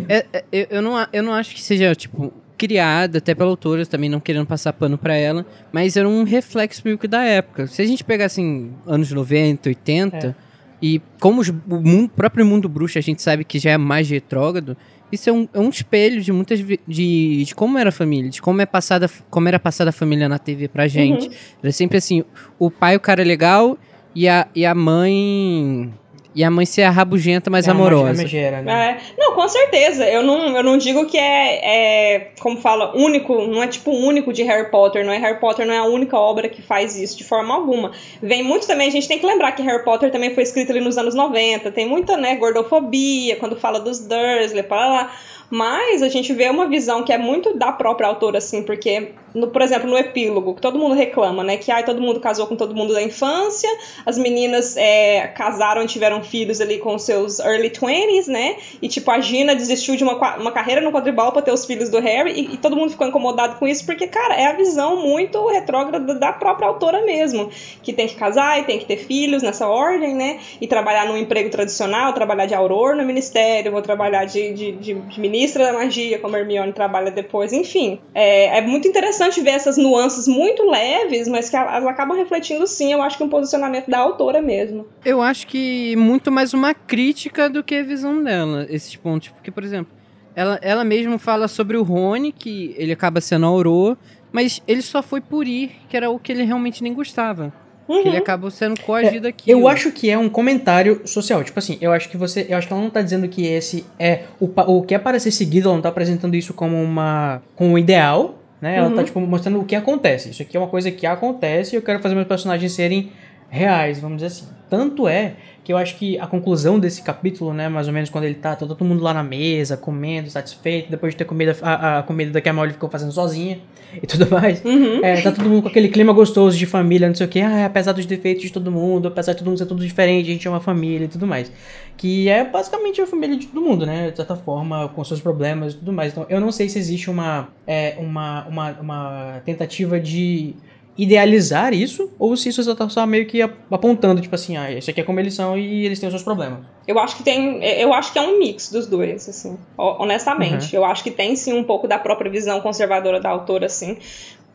É, é, eu, eu não, eu não acho que seja, tipo, criada até pela autora, também não querendo passar pano pra ela, mas era um reflexo meio que da época. Se a gente pegar, assim, anos 90, 80, e como os- o mundo- próprio mundo bruxo a gente sabe que já é mais retrógrado, isso é um, é um espelho de muitas de, de como era a família, de como é passada como era passada a família na TV pra gente. Era sempre assim, o pai o cara legal e a, e a mãe e a mãe ser a rabugenta mais É amorosa. megera, né? É, não, com certeza. Eu não, eu não digo que é, é, como fala, único, não é tipo único de Harry Potter, não é Harry Potter não é a única obra que faz isso de forma alguma. Vem muito também, a gente tem que lembrar que Harry Potter também foi escrito ali nos anos 90, tem muita, né, gordofobia, quando fala dos Dursley, para lá. Mas a gente vê uma visão que é muito da própria autora, assim, porque, no, por exemplo, no epílogo, que todo mundo reclama, né? Que ai, todo mundo casou com todo mundo da infância, as meninas é, casaram e tiveram filhos ali com seus early 20s, né? E tipo, a Gina desistiu de uma, uma carreira no quadribol pra ter os filhos do Harry, e, e todo mundo ficou incomodado com isso, porque, cara, é a visão muito retrógrada da própria autora mesmo. Que tem que casar e tem que ter filhos nessa ordem, né? E trabalhar num emprego tradicional, trabalhar de auror no ministério, vou trabalhar de, de, de, de ministra da magia, como a Hermione trabalha depois, enfim. É, é muito interessante ver essas nuances muito leves, mas que elas acabam refletindo, sim, eu acho que um posicionamento da autora mesmo. Eu acho que muito mais uma crítica do que a visão dela, esses pontos. Porque, por exemplo, ela, ela mesma fala sobre o Rony, que ele acaba sendo auror, Mas ele só foi por ir, que era o que ele realmente nem gostava. Uhum. Que ele acabou sendo coagido aqui. Eu acho que é um comentário social. Tipo assim, eu acho que você. Eu acho que ela não tá dizendo que esse é o, o que é para ser seguido, ela não tá apresentando isso como uma. como um ideal. Né? Ela Uhum. tá, tipo, mostrando o que acontece. Isso aqui é uma coisa que acontece e eu quero fazer meus personagens serem reais, vamos dizer assim. Tanto é que eu acho que a conclusão desse capítulo, né, mais ou menos quando ele tá, tá todo mundo lá na mesa, comendo, satisfeito, depois de ter comido a, a comida da que a Molly ficou fazendo sozinha e tudo mais. Uhum. É, tá todo mundo com aquele clima gostoso de família, não sei o que, ah, apesar dos defeitos de todo mundo, apesar de todo mundo ser tudo diferente, a gente é uma família e tudo mais. Que é basicamente a família de todo mundo, né? De certa forma, com seus problemas e tudo mais. Então, eu não sei se existe uma, é, uma, uma, uma tentativa de idealizar isso, ou se isso só tá só meio que ap- apontando, tipo assim, ah, isso aqui é como eles são e eles têm os seus problemas. Eu acho que tem. Eu acho que é um mix dos dois, assim. ho- Honestamente. Eu acho que tem sim um pouco da própria visão conservadora da autora, assim.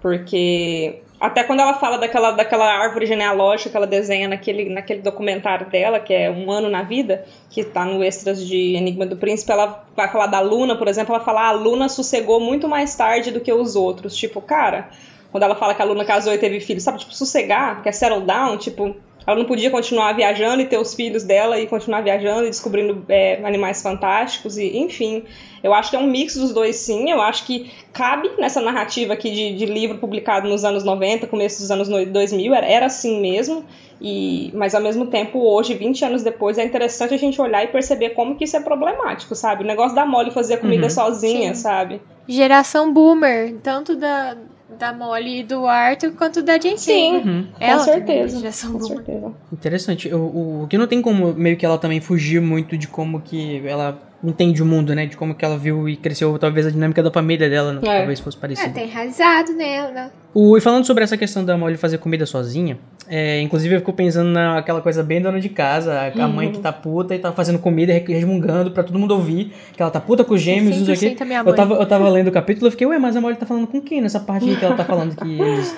Porque. Até quando ela fala daquela, daquela árvore genealógica que ela desenha naquele, naquele documentário dela, que é Um Ano na Vida, que tá no Extras de Enigma do Príncipe, ela vai falar da Luna, por exemplo, ela fala, ah, a Luna sossegou muito mais tarde do que os outros. Tipo, cara, quando ela fala que a Luna casou e teve filhos, sabe? Tipo, sossegar, que é settle down, tipo, ela não podia continuar viajando e ter os filhos dela e continuar viajando e descobrindo é, animais fantásticos, e enfim. Eu acho que é um mix dos dois, sim. Eu acho que cabe nessa narrativa aqui de, de livro publicado nos anos 90, começo dos anos no- 2000, era, era assim mesmo. E, mas ao mesmo tempo, hoje, 20 anos depois, é interessante a gente olhar e perceber como que isso é problemático, sabe? O negócio da Molly fazer a comida Uhum. sozinha, Sim. sabe? Geração boomer, tanto da, da Molly e do Arthur quanto da JK. Sim, Uhum. Ela com é certeza. Com certeza. Interessante. O, o, que não tem como meio que ela também fugir muito de como que ela entende o mundo, né? De como que ela viu e cresceu, talvez a dinâmica da família dela, né? É. talvez fosse É, parecida. tem enraizado nela. O, e falando sobre essa questão da Molly fazer comida sozinha, é, inclusive eu fico pensando naquela coisa bem dona de casa, a, a mãe que tá puta e tá fazendo comida e resmungando pra todo mundo ouvir, que ela tá puta com os gêmeos, não sei o quê. 100% a minha Eu tava, eu tava lendo o capítulo e fiquei, ué, mas a Molly tá falando com quem nessa parte aí que ela tá falando que eles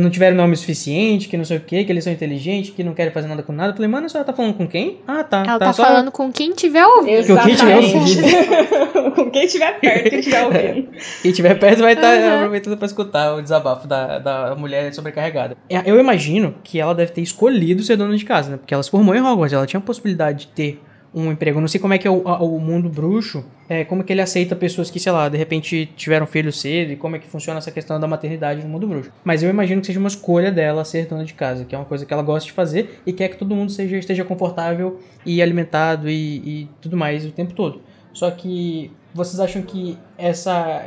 não tiveram nome suficiente, que não sei o quê, que eles são inteligentes, que não querem fazer nada com nada. Eu falei, mano, a senhora tá falando com quem? Ah, tá. Ela tá, só- falando com quem tiver ouvido. Com quem tiver Exatamente. com quem tiver perto, quem tiver ouvindo. Quem tiver perto vai estar Uhum. aproveitando pra escutar o desabafo da, da mulher sobrecarregada. É, Eu imagino que ela deve ter escolhido ser dona de casa, né? Porque ela se formou em Hogwarts, ela tinha a possibilidade de ter um emprego. Eu não sei como é que é o, o mundo bruxo, é, como é que ele aceita pessoas que, sei lá, de repente tiveram filho cedo e como é que funciona essa questão da maternidade no mundo bruxo. Mas eu imagino que seja uma escolha dela ser dona de casa, que é uma coisa que ela gosta de fazer e quer que todo mundo seja, esteja confortável e alimentado e, e tudo mais o tempo todo. Só que vocês acham que essa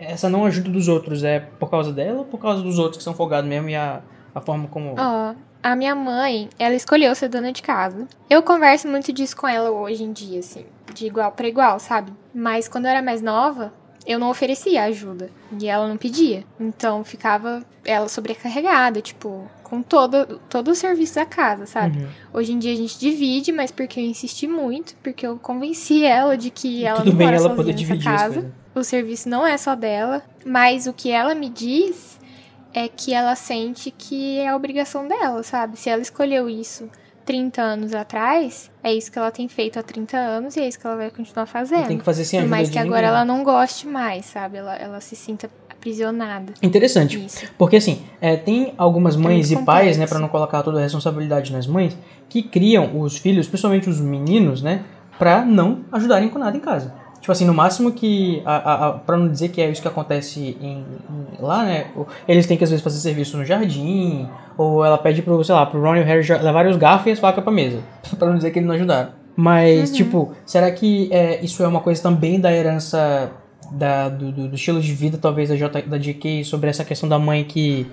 essa não ajuda dos outros é por causa dela ou por causa dos outros que são folgados mesmo e a, a forma como. Ó, a minha mãe, ela escolheu ser dona de casa. Eu converso muito disso com ela hoje em dia, assim, de igual pra igual, sabe? Mas quando eu era mais nova, eu não oferecia ajuda. E ela não pedia. Então ficava ela sobrecarregada, tipo, com todo, todo o serviço da casa, sabe? Uhum. Hoje em dia a gente divide, mas porque eu insisti muito, porque eu convenci ela de que ela Tudo não bem mora ela poder dividir as casa o serviço não é só dela, mas o que ela me diz é que ela sente que é a obrigação dela, sabe? Se ela escolheu isso 30 anos atrás, é isso que ela tem feito há 30 anos e é isso que ela vai continuar fazendo. Tem que fazer sem Por mais de que agora ninguém. ela não goste mais, sabe? Ela, ela se sinta aprisionada. Interessante. Isso. Porque assim, é, tem algumas mães e muito pais, né, para não colocar toda a responsabilidade nas mães, que criam os filhos, principalmente os meninos, né, pra não ajudarem com nada em casa. Tipo assim, no máximo que. A, a, a, pra não dizer que é isso que acontece em, em- lá, né? Eles têm que às vezes fazer serviço no jardim, ou ela pede pro, sei lá, pro Ron e o Harry levarem os garfos e as facas pra mesa. pra não dizer que eles não ajudaram. Mas, tipo, será que é, isso é uma coisa também da herança da, do, do, do estilo de vida, talvez, da, J, da JK, sobre essa questão da mãe que,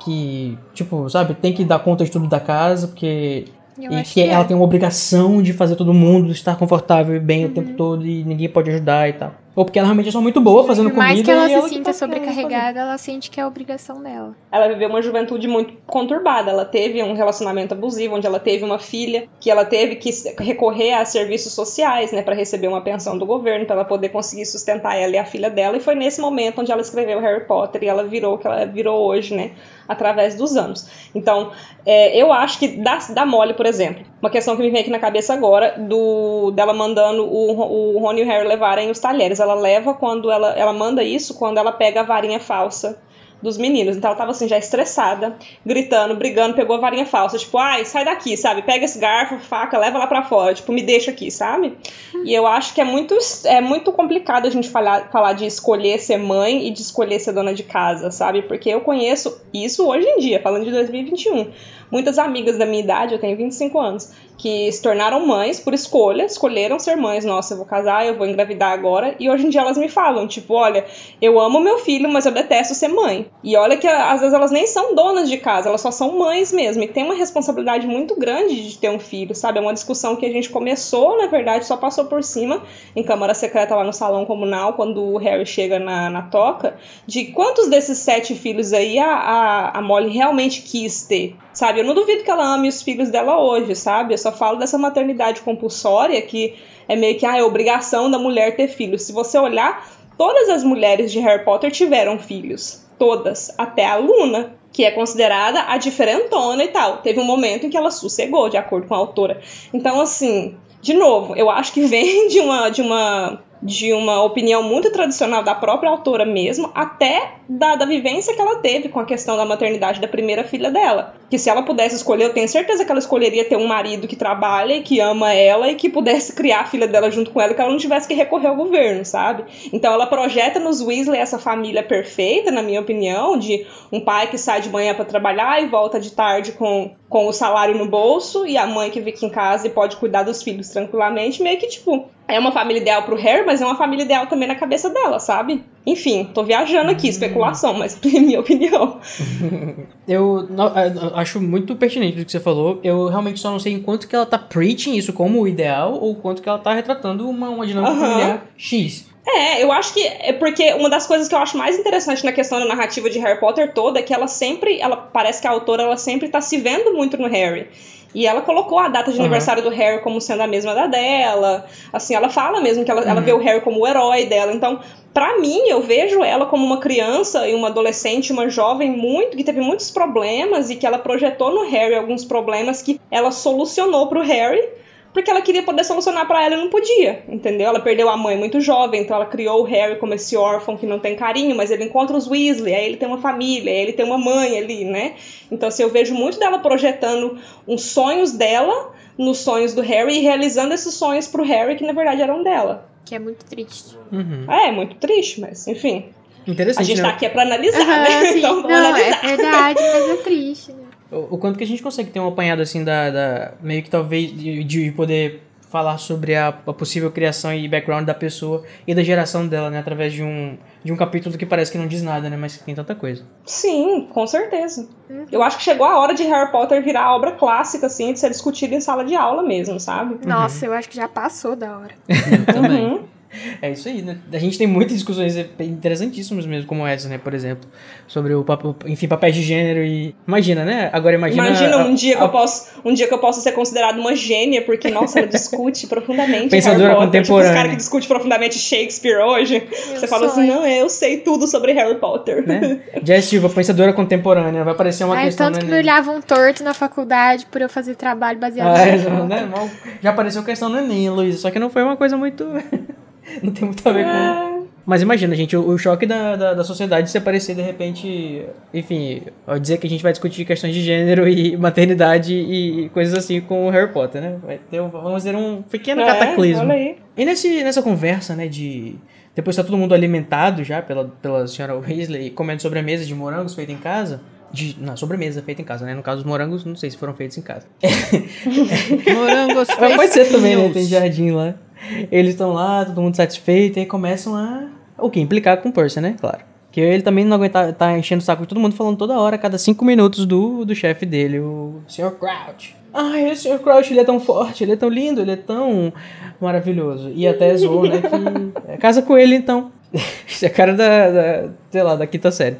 que, tipo, sabe, tem que dar conta de tudo da casa, porque. Eu e que que é. ela tem uma obrigação de fazer todo mundo estar confortável e bem Uhum. o tempo todo e ninguém pode ajudar e tal. Ou porque ela realmente é só muito boa fazendo Por mais comida que ela e se ela sinta tá sobrecarregada, ela sente que é a obrigação dela. Ela viveu uma juventude muito conturbada. Ela teve um relacionamento abusivo, onde ela teve uma filha, que ela teve que recorrer a serviços sociais, né, para receber uma pensão do governo, para ela poder conseguir sustentar ela e a filha dela. E foi nesse momento onde ela escreveu Harry Potter e ela virou o que ela virou hoje, né, através dos anos. Então, é, eu acho que da, da Molly, por exemplo, uma questão que me vem aqui na cabeça agora, do dela mandando o, o Rony e o Harry levarem os talheres. Ela leva quando ela, ela manda isso quando ela pega a varinha falsa dos meninos. Então ela tava assim, já estressada, gritando, brigando, pegou a varinha falsa, tipo, ai, sai daqui, sabe? Pega esse garfo, faca, leva lá pra fora, tipo, me deixa aqui, sabe? E eu acho que é muito, é muito complicado a gente falar, falar de escolher ser mãe e de escolher ser dona de casa, sabe? Porque eu conheço isso hoje em dia, falando de 2021 muitas amigas da minha idade, eu tenho 25 anos, que se tornaram mães por escolha, escolheram ser mães. Nossa, eu vou casar, eu vou engravidar agora. E hoje em dia elas me falam, tipo, olha, eu amo meu filho, mas eu detesto ser mãe. E olha que às vezes elas nem são donas de casa, elas só são mães mesmo. E tem uma responsabilidade muito grande de ter um filho, sabe? É uma discussão que a gente começou, na verdade, só passou por cima em Câmara Secreta lá no salão comunal, quando o Harry chega na, na toca, de quantos desses sete filhos aí a, a, a Molly realmente quis ter, sabe? Eu não duvido que ela ame os filhos dela hoje, sabe? Eu só falo dessa maternidade compulsória que é meio que ah, é obrigação da mulher ter filhos. Se você olhar, todas as mulheres de Harry Potter tiveram filhos. Todas. Até a Luna, que é considerada a diferentona e tal. Teve um momento em que ela sossegou, de acordo com a autora. Então, assim, de novo, eu acho que vem de uma, de uma de uma opinião muito tradicional da própria autora mesmo, até da, da vivência que ela teve com a questão da maternidade da primeira filha dela. Que se ela pudesse escolher, eu tenho certeza que ela escolheria ter um marido que trabalha e que ama ela e que pudesse criar a filha dela junto com ela, que ela não tivesse que recorrer ao governo, sabe? Então ela projeta nos Weasley essa família perfeita, na minha opinião, de um pai que sai de manhã para trabalhar e volta de tarde com, com o salário no bolso e a mãe que fica em casa e pode cuidar dos filhos tranquilamente, meio que tipo, é uma família ideal pro Harry, mas é uma família ideal também na cabeça dela, sabe? Enfim, tô viajando aqui, especulação, mas é minha opinião. eu, eu, acho muito pertinente o que você falou. Eu realmente só não sei em quanto que ela tá preaching isso como o ideal ou quanto que ela tá retratando uma, uma dinâmica uhum. familiar X. É, eu acho que é porque uma das coisas que eu acho mais interessante na questão da narrativa de Harry Potter toda é que ela sempre, ela parece que a autora ela sempre tá se vendo muito no Harry. E ela colocou a data de uhum. aniversário do Harry como sendo a mesma da dela. Assim, ela fala mesmo que ela, uhum. ela vê o Harry como o herói dela. Então, para mim, eu vejo ela como uma criança e uma adolescente, uma jovem muito que teve muitos problemas e que ela projetou no Harry alguns problemas que ela solucionou pro Harry porque ela queria poder solucionar para ela e não podia, entendeu? Ela perdeu a mãe muito jovem, então ela criou o Harry como esse órfão que não tem carinho, mas ele encontra os Weasley, aí ele tem uma família, aí ele tem uma mãe ali, né? Então, assim, eu vejo muito dela projetando uns sonhos dela nos sonhos do Harry e realizando esses sonhos pro Harry que na verdade eram dela. Que é muito triste. Uhum. É, é muito triste, mas enfim. Interessante, a gente né? tá aqui é pra analisar, uhum, né? Sim. Então, não, analisar. é verdade, mas é triste, né? O, o, quanto que a gente consegue ter um apanhado assim da. da meio que talvez de, de poder falar sobre a, a, possível criação e background da pessoa e da geração dela, né? Através de um, de um capítulo que parece que não diz nada, né? Mas que tem tanta coisa. Sim, com certeza. Uhum. Eu acho que chegou a hora de Harry Potter virar obra clássica, assim, de ser discutida em sala de aula mesmo, sabe? Nossa, uhum. eu acho que já passou da hora. eu também. Uhum. É isso aí, né? A gente tem muitas discussões interessantíssimas mesmo, como essa, né? Por exemplo, sobre o papel, enfim, papéis de gênero e. Imagina, né? Agora imagina. Imagina um dia a, que eu posso. Um dia que eu posso ser considerado uma gênia, porque, nossa, ela discute profundamente. Pensadora contemporânea. Tipo, os caras que discute profundamente Shakespeare hoje. Eu você fala assim, não, eu sei tudo sobre Harry Potter. Né? Jess Silva, pensadora contemporânea, vai aparecer uma Ai, questão. Tanto né, que me olhavam torto na faculdade por eu fazer trabalho baseado ah, no. É, né? Já apareceu questão no Enem, Luiz, só que não foi uma coisa muito. não tem muito a ver com. É. Mas imagina, gente, o, o choque da, da, da, sociedade se aparecer de repente. Enfim, ao dizer que a gente vai discutir questões de gênero e maternidade e coisas assim com o Harry Potter, né? Vai ter, vamos ter um pequeno é, cataclismo. Olha aí. E nesse, nessa conversa, né, de. Depois tá todo mundo alimentado já pela, pela senhora Weasley, comendo sobremesa de morangos feita em casa. De, não, sobremesa feita em casa, né? No caso, os morangos, não sei se foram feitos em casa. morangos feitos. Pode ser também, né? Tem jardim lá. Eles estão lá, todo mundo satisfeito, e aí começam a. O que? Implicar com o Percy, né? Claro. Que ele também não aguenta tá enchendo o saco de todo mundo falando toda hora, cada cinco minutos do, do chefe dele, o Sr. Crouch. Ai, o Sr. Crouch, ele é tão forte, ele é tão lindo, ele é tão maravilhoso. E até zoou, né? Que... Casa com ele, então. Isso é a cara da, da, sei lá, da quinta série.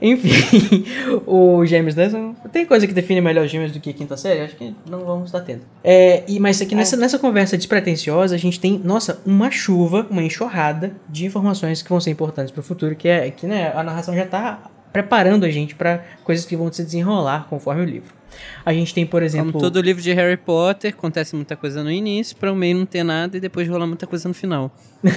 Enfim, o Gêmeos, né? Tem coisa que define melhor Gêmeos do que quinta série? Acho que não vamos estar tendo. É, e, mas aqui nessa, é. nessa conversa despretensiosa, a gente tem, nossa, uma chuva, uma enxurrada de informações que vão ser importantes para o futuro, que é que né, a narração já está preparando a gente para coisas que vão se desenrolar conforme o livro. A gente tem, por exemplo. Como todo livro de Harry Potter, acontece muita coisa no início, para o meio não ter nada e depois rola muita coisa no final.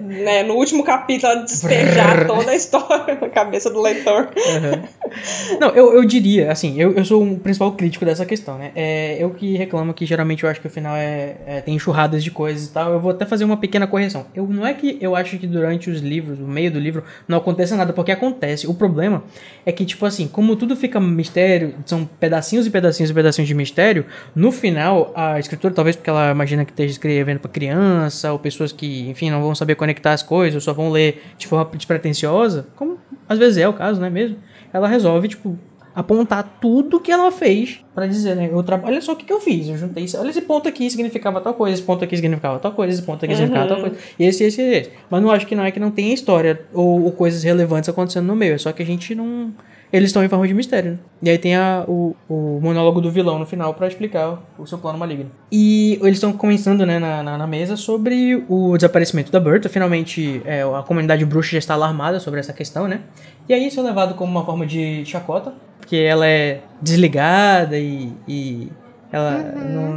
Né, no último capítulo, ela despejar toda a história na cabeça do leitor. Uhum. Não, eu, eu diria, assim, eu, eu sou o principal crítico dessa questão, né? É, eu que reclamo que geralmente eu acho que o final é, é, tem enxurradas de coisas e tal. Eu vou até fazer uma pequena correção. Eu, não é que eu acho que durante os livros, no meio do livro, não aconteça nada, porque acontece. O problema é que, tipo assim, como tudo fica mistério, são pedacinhos e pedacinhos e pedacinhos de mistério, no final, a escritora, talvez porque ela imagina que esteja escrevendo pra criança, ou pessoas que, enfim, não vão saber conectar as coisas, ou só vão ler de forma despretensiosa, como às vezes é o caso, não é mesmo? Ela resolve, tipo, apontar tudo que ela fez para dizer, né? Eu tra... Olha só o que, que eu fiz. Eu juntei isso. Olha esse ponto aqui significava tal coisa, esse ponto aqui significava tal coisa, esse ponto aqui uhum. significava tal coisa. E esse, esse, esse. Mas não acho que não é que não tem história ou, ou coisas relevantes acontecendo no meio. É só que a gente não eles estão em forma de mistério. Né? E aí tem a, o, o monólogo do vilão no final para explicar o seu plano maligno. E eles estão começando né, na, na, na, mesa sobre o desaparecimento da Berta. Finalmente, é, a comunidade bruxa já está alarmada sobre essa questão, né? E aí isso é levado como uma forma de chacota, porque ela é desligada e, e ela uhum. não,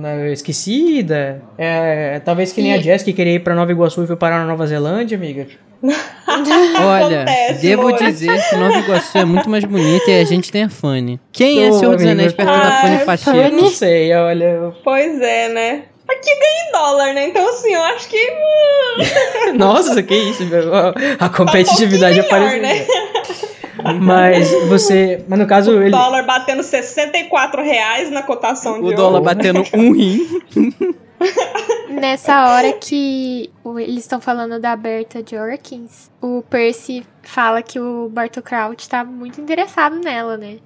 não, é esquecida. É, talvez que nem e... a Jess que queria ir pra Nova Iguaçu e foi parar na Nova Zelândia, amiga. Olha, Acontece, devo amor. dizer que Nova Iguaçu é muito mais bonita e a gente tem a Fanny. Quem é Senhor dos Anéis perto da Fanny Pacheco? Não sei, olha. Pois é, né? Aqui ganha em dólar, né? Então, assim, eu acho que. Uh. Nossa, que isso, A competitividade tá um apareceu. Né? Mas você. Mas no caso. O ele... dólar batendo 64 reais na cotação o de O dólar ouro, batendo um rim. Nessa hora que eles estão falando da Berta Jorkins, o Percy fala que o Bartol Crouch tá muito interessado nela, né?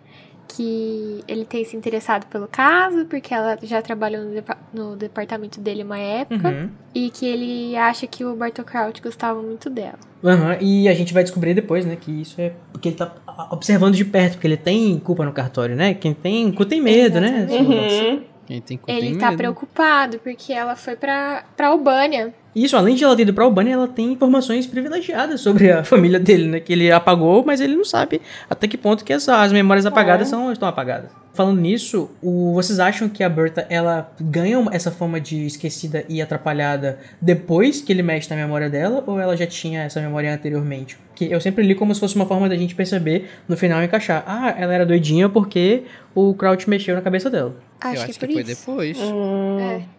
Que ele tem se interessado pelo caso, porque ela já trabalhou no, depa no departamento dele uma época. Uhum. E que ele acha que o Bartol Crouch gostava muito dela. Uhum. E a gente vai descobrir depois, né? Que isso é porque ele tá observando de perto, porque ele tem culpa no cartório, né? Quem tem culpa tem medo, né? Uhum. Quem tem Ele tem tá medo. preocupado porque ela foi pra, pra Albânia. Isso, além de ela ter ido pra Albânia, ela tem informações privilegiadas sobre a família dele, né? Que ele apagou, mas ele não sabe até que ponto que as, as memórias apagadas é. são, estão apagadas. Falando nisso, o, vocês acham que a Berta, ela ganha essa fama de esquecida e atrapalhada depois que ele mexe na memória dela? Ou ela já tinha essa memória anteriormente? Que eu sempre li como se fosse uma forma da gente perceber, no final, encaixar. Ah, ela era doidinha porque o Crouch mexeu na cabeça dela. Acho eu que, acho que, foi depois. Hum. É.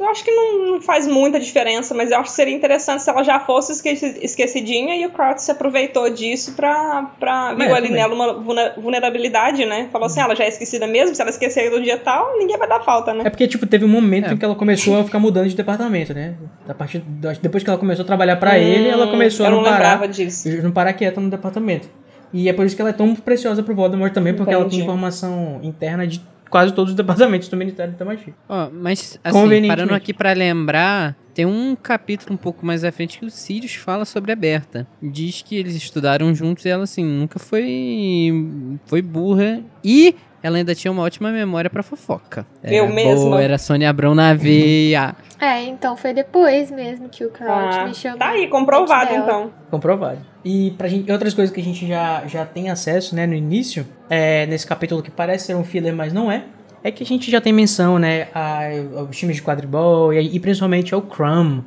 Ah, eu acho que não faz muita diferença, mas eu acho que seria interessante se ela já fosse esquecidinha e o Crouch se aproveitou disso pra, pra viu é, ali nela uma vulnerabilidade, né? Falou assim, ah, ela já é esquecida mesmo, se ela esquecer do dia tal, ninguém vai dar falta, né? É porque, tipo, teve um momento é. em que ela começou a ficar mudando de departamento, né? A partir, depois que ela começou a trabalhar pra hum, ele, ela começou a não, não parar, disso. não parar quieta no departamento. E é por isso que ela é tão preciosa pro Voldemort também, porque Entendi. ela tem informação interna de quase todos os departamentos do Ministério da Magia. Ó, oh, mas assim, parando aqui para lembrar, tem um capítulo um pouco mais à frente que o Sirius fala sobre a Berta. Diz que eles estudaram juntos e ela, assim, nunca foi, foi burra. E ela ainda tinha uma ótima memória para fofoca. Era Eu mesma. Era Sônia Abrão na veia. É, então foi depois mesmo que o Crouch ah, me chamou. Tá aí, comprovado então. Comprovado. E pra gente, outras coisas que a gente já, já tem acesso, né, no início, é, nesse capítulo que parece ser um filler, mas não é, é que a gente já tem menção, né, aos times de quadribol e, e principalmente ao Crumb,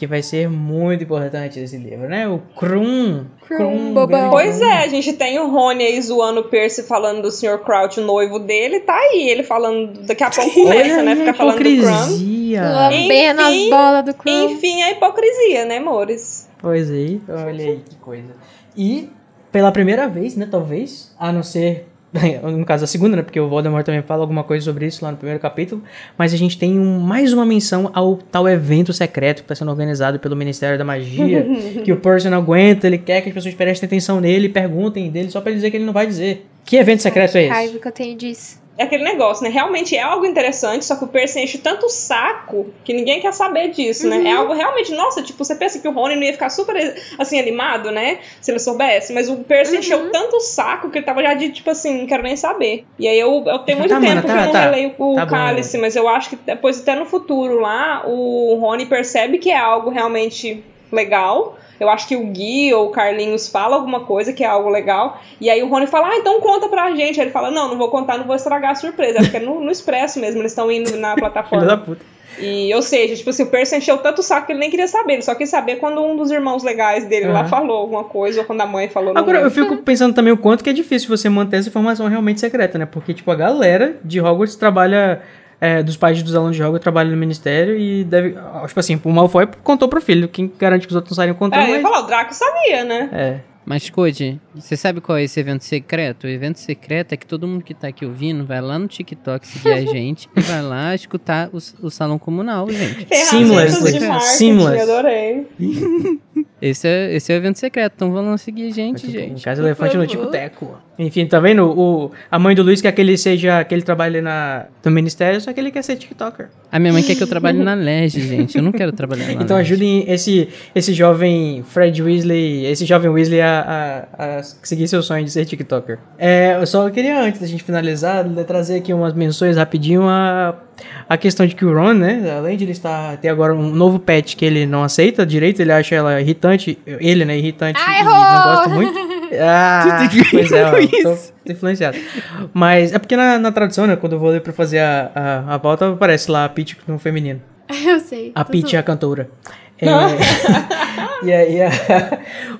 que vai ser muito importante esse livro, né? O Krum. Krum, bobão. Pois é, a gente tem o Rony aí zoando o Percy falando do Sr. Crouch, o noivo dele, tá aí, ele falando, daqui a pouco começa, né? Ficar falando do Krum. Lambendo as bolas do Krum. Enfim, a hipocrisia, né, amores? Pois aí, olha aí que coisa. E, pela primeira vez, né, talvez, a não ser no caso a segunda, né? Porque o Voldemort também fala alguma coisa sobre isso lá no primeiro capítulo. Mas a gente tem um, mais uma menção ao tal evento secreto que está sendo organizado pelo Ministério da Magia. que o Percy não aguenta, ele quer que as pessoas prestem atenção nele perguntem dele só para dizer que ele não vai dizer. Que evento secreto Ai, é esse? raiva que eu tenho disso é aquele negócio, né? Realmente é algo interessante, só que o Percy enche tanto o saco que ninguém quer saber disso, uhum. né? É uhum. algo realmente, nossa, tipo, você pensa que o Rony não ia ficar super, assim, animado, né? Se ele soubesse, mas o Percy uhum. encheu tanto o saco que ele tava já de, tipo assim, não quero nem saber. E aí eu, eu tenho muito tá, tempo mano, tá, que eu não tá, releio o tá Cálice, bom. mas eu acho que depois, até no futuro lá, o Rony percebe que é algo realmente legal eu acho que o Gui ou o Carlinhos fala alguma coisa que é algo legal, e aí o Rony fala, ah, então conta pra gente. Aí ele fala, não, não vou contar, não vou estragar a surpresa. Acho que é no, no Expresso mesmo, eles estão indo na Filho da plataforma. puta. E, ou seja, tipo assim, o Percy encheu tanto o saco que ele nem queria saber, ele só quis saber quando um dos irmãos legais dele lá Aham. falou alguma coisa, ou quando a mãe falou. Agora, eu fico pensando também o quanto que é difícil você manter essa informação realmente secreta, né? Porque, tipo, a galera de Hogwarts trabalha. É, dos pais dos alunos de Hogwarts trabalham no ministério e deve. Tipo assim, o Malfoy contou pro filho. Quem garante que os outros não sairiam contando, É, eu ia mas. falar, o Draco sabia, né? É. Mas, Code, você sabe qual é esse evento secreto? O evento secreto é que todo mundo que tá aqui ouvindo vai lá no TikTok seguir a gente e vai lá escutar o, o salão comunal, gente. Marketing, Seamless. adorei. Esse é, esse é o evento secreto, então vão lá seguir a gente, Tipo, gente. caso por elefante no tico-teco. Enfim, tá vendo? O, a mãe do Luiz quer que ele seja. que ele trabalhe na, no ministério, só que ele quer ser TikToker. A minha mãe quer que eu trabalhe na LEG, gente. Eu não quero trabalhar na Então LEG. ajudem esse, esse jovem Fred Weasley, esse jovem Weasley a, a, a seguir seu sonho de ser TikToker. É, eu só queria, antes da gente finalizar, trazer aqui umas menções rapidinho a, a questão de que o Ron, né, além de ele estar, ter agora um novo pet que ele não aceita direito, ele acha ela irritante, ele, né, irritante Ah, e errou! não gosta muito. Ah, pois é, ó, tô, tô influenciado. Mas é porque na, na tradução, né, quando eu vou ler pra fazer a, a, a pauta, aparece lá a Peach no feminino. Eu sei. A Peach é a cantora. É, e aí, a-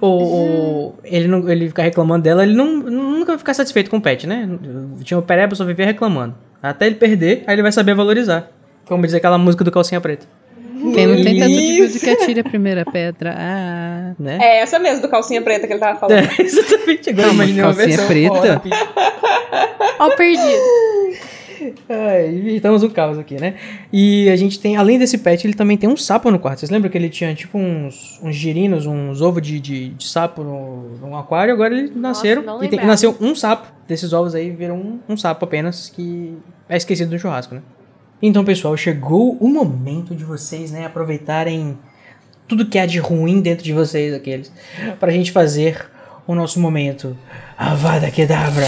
o, o- ele, não, ele fica reclamando dela, ele não, nunca vai ficar satisfeito com o pet, né? Tinha o Pereba, só vivia reclamando. Até ele perder, aí ele vai saber valorizar. Como diz aquela música do Calcinha Preta. Quem não tem tanto de Isso. build que atire a primeira pedra. Ah. Né? É essa mesmo do calcinha preta que ele tava falando. É, exatamente. Agora mas imaginei uma calcinha versão preta? da Peach. Ó o perdido. Ai, estamos no caos aqui, né? E a gente tem, além desse pet, ele também tem um sapo no quarto. Vocês lembram que ele tinha tipo uns, uns girinos, uns ovos de, de, de sapo no, no aquário? Agora eles nasceram. não e tem- nasceu um sapo. Desses ovos aí viram um, um sapo apenas que é esquecido do churrasco, né? Então, pessoal, chegou o momento de vocês, né, aproveitarem tudo que há de ruim dentro de vocês, aqueles, pra gente fazer o nosso momento Avada Kedavra.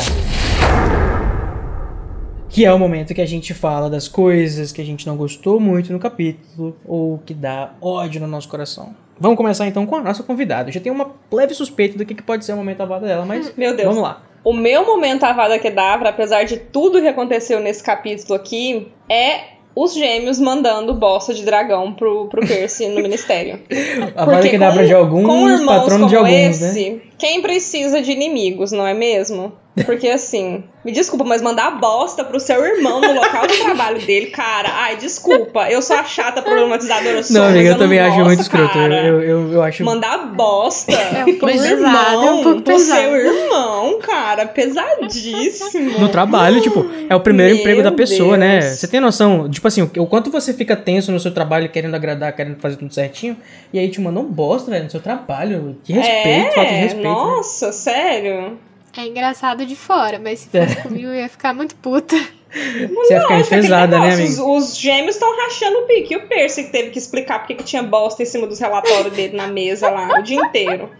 Que é o momento que a gente fala das coisas que a gente não gostou muito no capítulo ou que dá ódio no nosso coração. Vamos começar então com a nossa convidada. Eu já tenho uma leve suspeita do que, que pode ser o momento avada dela, mas Meu Deus. vamos lá. O meu momento Avada Kedavra, apesar de tudo que aconteceu nesse capítulo aqui, é os gêmeos mandando bosta de dragão pro, pro Percy no ministério. A Avada Porque Kedavra com- de com alguns, irmãos patrono de como alguns, né? esse, Quem precisa de inimigos, não é mesmo? Porque assim, me desculpa, mas mandar bosta pro seu irmão no local de trabalho dele, cara, ai, desculpa, eu sou a chata problematizadora, eu sou, Não, amiga, eu não também acho gosto, muito escroto. Eu, cara. eu, eu, eu acho. Mandar bosta É um pro pesado, irmão, é um pouco pro pesado. seu irmão, cara, pesadíssimo. No trabalho, tipo, é o primeiro Meu emprego da pessoa, né? Você tem noção, tipo assim, o, quanto você fica tenso no seu trabalho, querendo agradar, querendo fazer tudo certinho, e aí te mandam bosta, velho, no seu trabalho. Que respeito, é, falta de respeito. né? Nossa, sério. É engraçado de fora, mas se fosse comigo eu ia ficar muito puta. Você ia ficar Nossa, enfesada, né, amigo? Os, os gêmeos estão rachando o pique. E o Percy que teve que explicar porque que tinha bosta em cima dos relatórios dele na mesa lá o dia inteiro.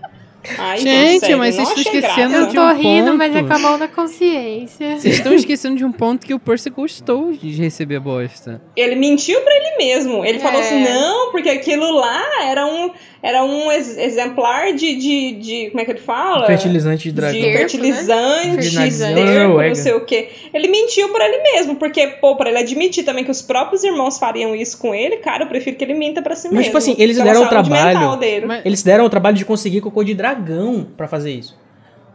Ai, Gente, sério, mas vocês estão esquecendo graça. Eu de tô um rindo, mas é ponto. com a mão na consciência. Vocês estão esquecendo de um ponto que o Percy gostou de receber bosta. Ele mentiu pra ele mesmo. Ele falou É. assim: não, porque aquilo lá era um, era um ex- exemplar de, de, de. Como é que ele fala? Fertilizante de dragão. de Terpo, né? fertilizante, terpo, Noruega. não sei o que. Ele mentiu pra ele mesmo, porque, pô, pra ele admitir também que os próprios irmãos fariam isso com ele, cara, eu prefiro que ele minta pra si Mas, mesmo. tipo assim, eles deram o trabalho. mental dele. Mas- Eles deram o trabalho de conseguir cocô de dragão pra fazer isso.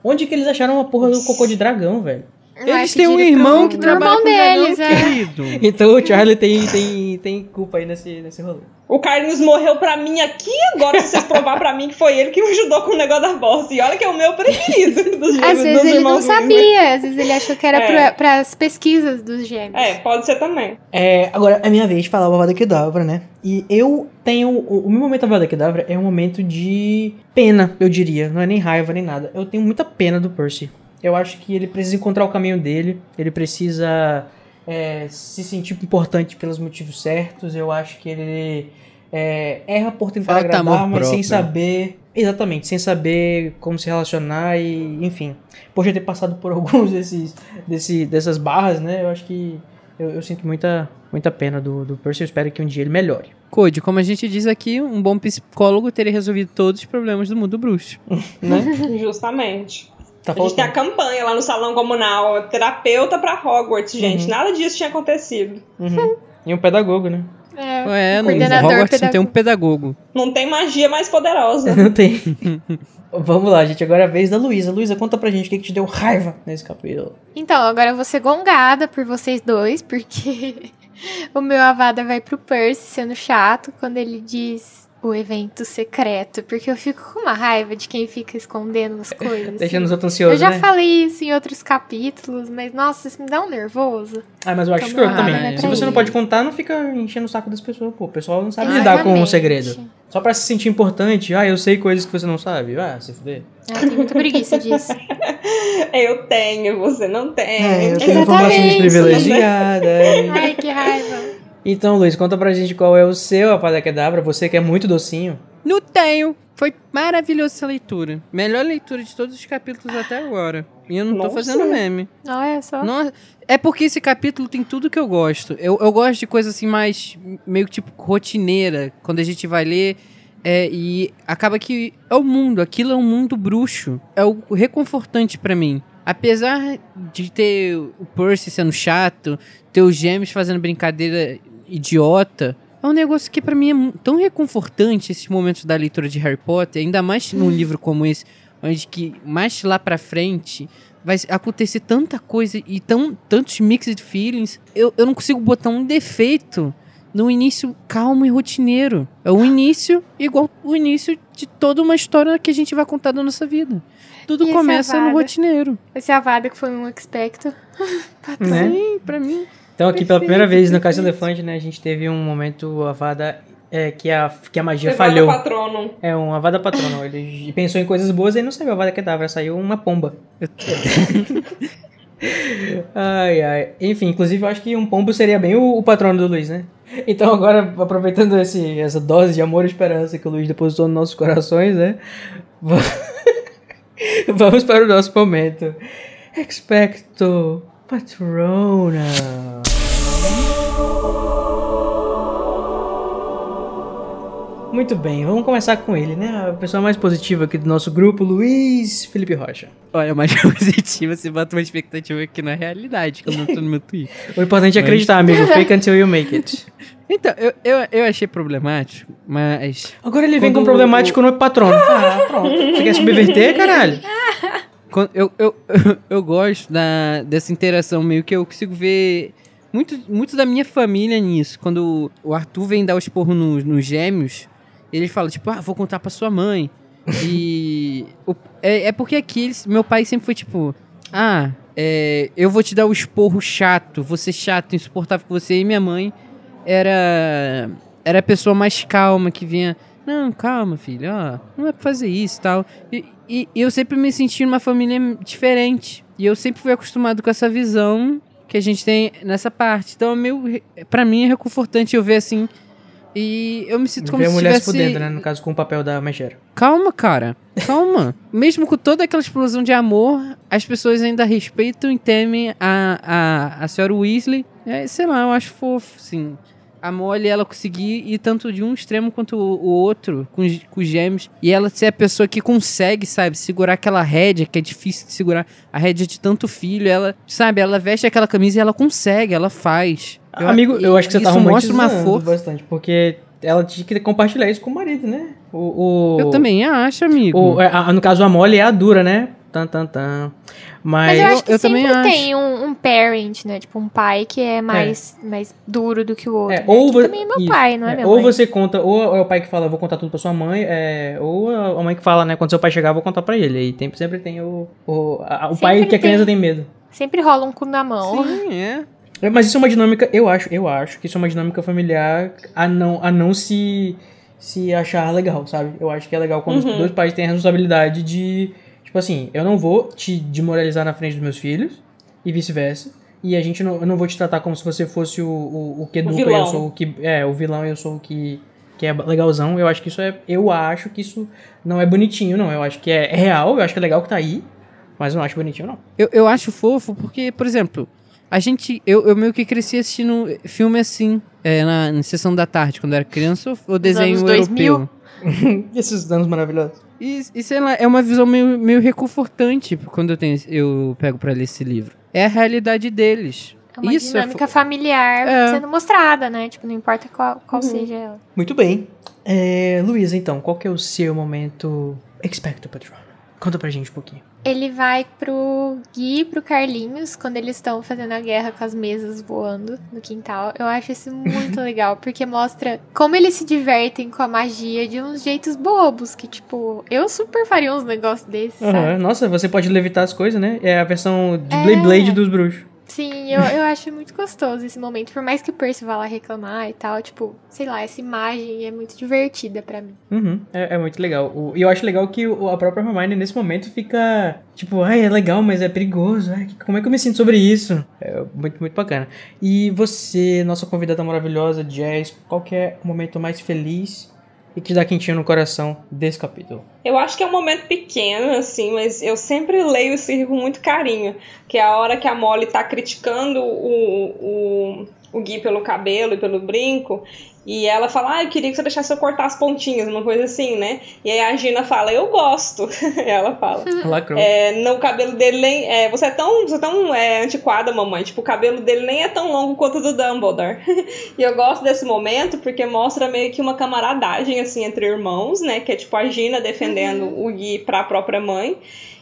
Onde que eles acharam uma porra do cocô de dragão, velho? Vai Eles têm um irmão que trabalha irmão com dragão, deles, é. querido. Então o Charlie tem, tem, tem culpa aí nesse, nesse rolê. O Carlinhos morreu pra mim aqui agora, se vocês provar pra mim que foi ele que me ajudou com o negócio da bosta. E olha que é o meu preferido dos, Às dos vezes ele não sabia, às vezes ele achou que era É. pra, pras pesquisas dos gêmeos. É, pode ser também. É, agora é minha vez de falar o Avada Kedavra, né? E eu tenho. O, o meu momento Avada Kedavra é um momento de pena, eu diria. Não é nem raiva nem nada. Eu tenho muita pena do Percy. Eu acho que ele precisa encontrar o caminho dele. Ele precisa é, se sentir importante pelos motivos certos. Eu acho que ele é, erra por tentar Falta agradar, amor mas sem próprio. saber. Exatamente, sem saber como se relacionar e, enfim. Por já ter passado por alguns desses, desse, dessas barras, né? Eu acho que eu, eu sinto muita, muita pena do, do Percy. Eu espero que um dia ele melhore. Code, como a gente diz aqui, um bom psicólogo teria resolvido todos os problemas do mundo bruxo. Né? Justamente. Tá a gente tem a campanha lá no salão comunal, terapeuta pra Hogwarts, gente. Uhum. Nada disso tinha acontecido. Uhum. E um pedagogo, né? É, É, coordenador Hogwarts tem um pedagogo. Não tem magia mais poderosa. Não tem. Vamos lá, gente. Agora é a vez da Luísa. Luísa, conta pra gente o que, que te deu raiva nesse capítulo. Então, agora eu vou ser gongada por vocês dois, porque o meu Avada vai pro Percy sendo chato quando ele diz o evento secreto, porque eu fico com uma raiva de quem fica escondendo as coisas. Deixando os outros Eu ansiosos, já né? falei isso em outros capítulos, mas nossa, isso me dá um nervoso. Ah, mas eu acho escroto ah, também. né, Se você não pode contar, não fica enchendo o saco das pessoas. Pô, o pessoal não sabe lidar com o Exatamente. segredo. Só pra se sentir importante. Ah, eu sei coisas que você não sabe. Ah, se fuder. Eu tenho muita preguiça disso. Eu tenho, você não tem. É, eu tenho Exatamente. informações privilegiadas. Ai, que raiva. Então, Luiz, conta pra gente qual é o seu Apada Kedavra. Você que é muito docinho. Não tenho. Foi maravilhosa essa leitura. Melhor leitura de todos os capítulos até agora. E eu não tô Nossa. fazendo meme. Olha só. Nossa, é porque esse capítulo tem tudo que eu gosto. Eu, eu gosto de coisa assim mais meio que tipo rotineira, quando a gente vai ler é, e acaba que é o mundo, aquilo é um mundo bruxo. É o reconfortante pra mim. Apesar de ter o Percy sendo chato, ter os gêmeos fazendo brincadeira idiota, é um negócio que pra mim é tão reconfortante esses momentos da leitura de Harry Potter, ainda mais num livro como esse, onde que mais lá pra frente vai acontecer tanta coisa e tão, tantos mixed feelings. Eu, eu não consigo botar um defeito no início calmo e rotineiro. É o início igual o início de toda uma história que a gente vai contar da nossa vida. Tudo E começa no rotineiro. Esse Avada que foi um expecto. Né? Sim, pra mim. Então, aqui pela primeira vez no Caça Elefante, né, a gente teve um momento Avada é, que, a, que a magia Levada falhou. patrono. É um Avada Patrono. Ele pensou em coisas boas e não saiu Avada Kedavra, saiu uma pomba. ai, ai. Enfim, inclusive eu acho que um pombo seria bem o, o patrono do Luiz, né? Então agora, aproveitando esse, essa dose de amor e esperança que o Luiz depositou nos nossos corações, né? Va- Vamos para o nosso momento. Expecto Patrona. Muito bem, vamos começar com ele, né? A pessoa mais positiva aqui do nosso grupo, Luiz Felipe Rocha. Olha, mais positiva, você bota uma expectativa aqui na realidade, que eu não tô no meu Twitter. O importante é Mas- acreditar, amigo. Fake until you make it. Então, eu, eu, eu achei problemático, mas Agora ele vem Quando com problemático no patrono. Ah, pronto. Você quer subverter, caralho? Eu, eu, eu gosto da, dessa interação, meio que eu consigo ver muito, muito da minha família nisso. Quando o Arthur vem dar os porros nos, gêmeos, ele fala, tipo, ah, vou contar pra sua mãe. E o- é, é porque aqui eles- meu pai sempre foi tipo, ah, é, eu vou te dar o esporro chato, você chato, insuportável com você. E minha mãe era, era a pessoa mais calma que vinha. Não, calma, filho, ó, não é pra fazer isso e tal. E, e- e eu sempre me senti numa família diferente. E eu sempre fui acostumado com essa visão que a gente tem nessa parte. Então, é meio, pra mim é reconfortante eu ver assim. E eu me sinto como Ver se mulher se tivesse... fudendo, né? No caso, com o papel da Megera. Calma, cara. Calma. Mesmo com toda aquela explosão de amor, as pessoas ainda respeitam e temem a, a, a senhora Weasley. É, sei lá, eu acho fofo, sim. A Molly, ela conseguir ir tanto de um extremo quanto o, o outro, com, os- com os gêmeos. E ela ser a pessoa que consegue, sabe, segurar aquela rédea, que é difícil de segurar. A rédea de tanto filho, ela, sabe, ela veste aquela camisa e ela consegue, ela faz. Eu- Amigo, eu acho que você tá mostra romantizando uma força. bastante, porque ela tinha que compartilhar isso com o marido, né? O, o, Eu também acho, amigo. o- a- a- no caso, a Molly é a dura, né? Tan, tan, tan. Mas, Mas eu acho que eu sempre também acho. tem um, um parent, né? Tipo, um pai que é mais, mais duro do que o outro. É, né? ou que vo- também é meu isso, pai, não é, é, ou mãe. você conta, ou é o pai que fala, vou contar tudo pra sua mãe, é, ou a mãe que fala, né, quando seu pai chegar, vou contar pra ele. E tem, sempre tem o, o, a- o Sempre pai que a criança tem. tem medo. Sempre rola um cu na mão. Sim, é. É, Mas isso é uma dinâmica, eu acho, eu acho que isso é uma dinâmica familiar a não, a não se, se achar legal, sabe? Eu acho que é legal quando os Uhum. dois pais têm a responsabilidade de, tipo assim, eu não vou te desmoralizar na frente dos meus filhos e vice-versa. E a gente não, eu não vou te tratar como se você fosse o, o, o que educa e eu vilão. sou o que. É, o vilão e eu sou o que, que é legalzão. Eu acho que isso é. Eu acho que isso não é bonitinho, não. Eu acho que é, é real, eu acho que é legal que tá aí. Mas eu não acho bonitinho, não. Eu, eu acho fofo porque, por exemplo, A gente, eu, eu meio que cresci assistindo filme assim, é, na, na sessão da tarde, quando era criança, ou desenho anos 2000. europeu. Esses anos maravilhosos. E, e sei lá, é uma visão meio, meio reconfortante quando eu, tenho, eu pego pra ler esse livro. É a realidade deles. É uma Isso é dinâmica fo- familiar É. sendo mostrada, né? Tipo, não importa qual, qual Uhum. seja ela. Muito bem. É, Luísa, então, qual que é o seu momento Expecto Patronum? Conta pra gente um pouquinho. Ele vai pro Gui e pro Carlinhos quando eles estão fazendo a guerra com as mesas voando no quintal. Eu acho isso muito legal, porque mostra como eles se divertem com a magia de uns jeitos bobos, que, tipo, eu super faria uns negócios desses? Aham. Nossa, você pode levitar as coisas, né? É a versão de É. Blade Blade dos bruxos. Sim, eu, eu acho muito gostoso esse momento. Por mais que o Percy vá lá reclamar e tal, tipo, sei lá, essa imagem é muito divertida pra mim. Uhum, é, é muito legal. E eu acho legal que a própria Hermione, nesse momento, fica tipo, ai, é legal, mas é perigoso. Ai, como é que eu me sinto sobre isso? É muito, muito bacana. E você, nossa convidada maravilhosa, Jazz, qual que é o momento mais feliz e que dá quentinho no coração desse capítulo? Eu acho que é um momento pequeno, assim, mas eu sempre leio livro com muito carinho. Que é a hora que a Molly tá criticando o, o, o Gui pelo cabelo e pelo brinco. E ela fala, ah, eu queria que você deixasse eu cortar as pontinhas, uma coisa assim, né? E aí a Gina fala, eu gosto. ela fala. Lacrou. É, não, o cabelo dele nem. É, você é tão, você é tão é, antiquada, mamãe. Tipo, o cabelo dele nem é tão longo quanto o do Dumbledore. e eu gosto desse momento porque mostra meio que uma camaradagem, assim, entre irmãos, né? Que é tipo a Gina defendendo o Gui pra própria mãe.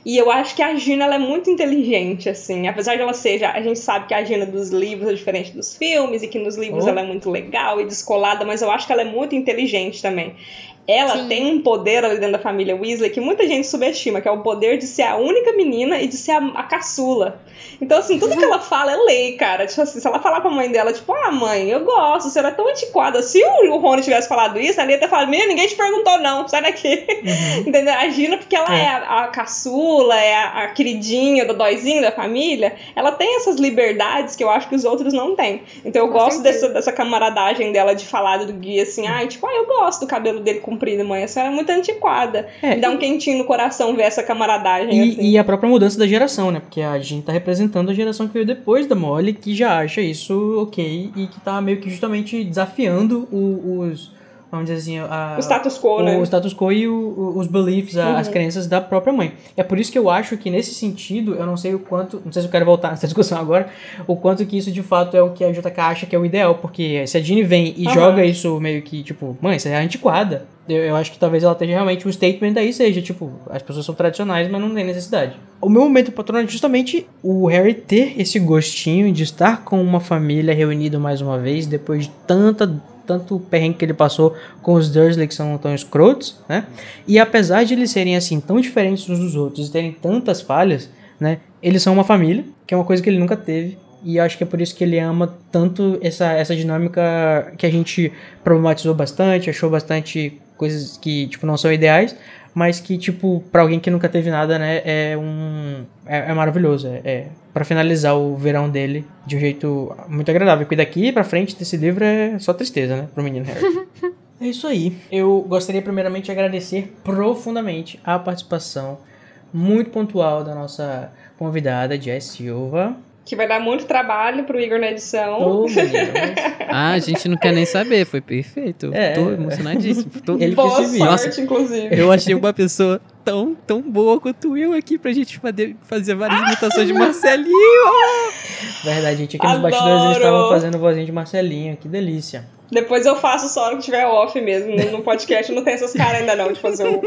E eu acho que a Gina ela é muito inteligente, assim. Apesar de ela seja. A gente sabe que a Gina dos livros é diferente dos filmes e que nos livros Oh. ela é muito legal e descolada, mas eu acho que ela é muito inteligente também. Ela Sim. tem um poder ali dentro da família Weasley que muita gente subestima, que é o poder de ser a única menina e de ser a, a caçula. Então, assim, tudo que ela fala é lei, cara. Tipo assim, se ela falar com a mãe dela, tipo, ah, mãe, eu gosto, você era tão antiquada. Se o, o Rony tivesse falado isso, ela ia ter falado, menina, ninguém te perguntou, não, sai daqui. Entendeu? A Gina, porque ela É. é, a, a caçula, é a, a queridinha, do dóizinho da família, ela tem essas liberdades que eu acho que os outros não têm. Então eu Com gosto certeza. dessa, dessa camaradagem dela de falar do Gui assim, ai, tipo, ah, eu gosto do cabelo dele comprido, mãe, a senhora é muito antiquada. É, Me dá um quentinho no coração ver essa camaradagem, assim. E, e a própria mudança da geração, né? Porque a gente tá representando a geração que veio depois da Molly, que já acha isso ok e que tá meio que justamente desafiando o- os. Vamos dizer assim, a, O status quo, o né? status quo e o- o- os beliefs, a- as Uhum. crenças da própria mãe. É por isso que eu acho que nesse sentido, eu não sei o quanto, não sei se eu quero voltar nessa discussão agora, o quanto que isso de fato é o que a JK acha que é o ideal, porque se a Ginny vem e Aham. joga isso meio que, tipo, mãe, você é antiquada, eu, eu acho que talvez ela esteja realmente, o statement daí seja, tipo, as pessoas são tradicionais, mas não tem necessidade. O meu momento patrono é justamente o Harry ter esse gostinho de estar com uma família reunida mais uma vez, depois de tanta tanto perrengue que ele passou com os Dursley que são tão escrotos, né? E apesar de eles serem assim tão diferentes uns dos outros e terem tantas falhas, né? Eles são uma família, que é uma coisa que ele nunca teve. E acho que é por isso que ele ama tanto essa, essa dinâmica que a gente problematizou bastante, achou bastante coisas que, tipo, não são ideais, mas que, tipo, pra alguém que nunca teve nada, né, é um... é, é maravilhoso, é, é para finalizar o verão dele de um jeito muito agradável, porque daqui pra frente desse livro é só tristeza, né, pro menino Harry. É isso aí. Eu gostaria primeiramente de agradecer profundamente a participação muito pontual da nossa convidada, Jess Silva. Que vai dar muito trabalho pro Igor na edição. Mas- Ah, a gente não quer nem saber, foi perfeito. É. Tô emocionadíssimo. Tô... Ele Boa sorte, inclusive. Eu achei uma pessoa tão, tão boa quanto eu aqui pra gente fazer, fazer várias imitações de Marcelinho. Verdade, gente. Aqui nos Adoro. bastidores eles estavam fazendo vozinha de Marcelinho. Que delícia. Depois eu faço só no que tiver off mesmo. No, podcast não tem essas caras ainda não de fazer o.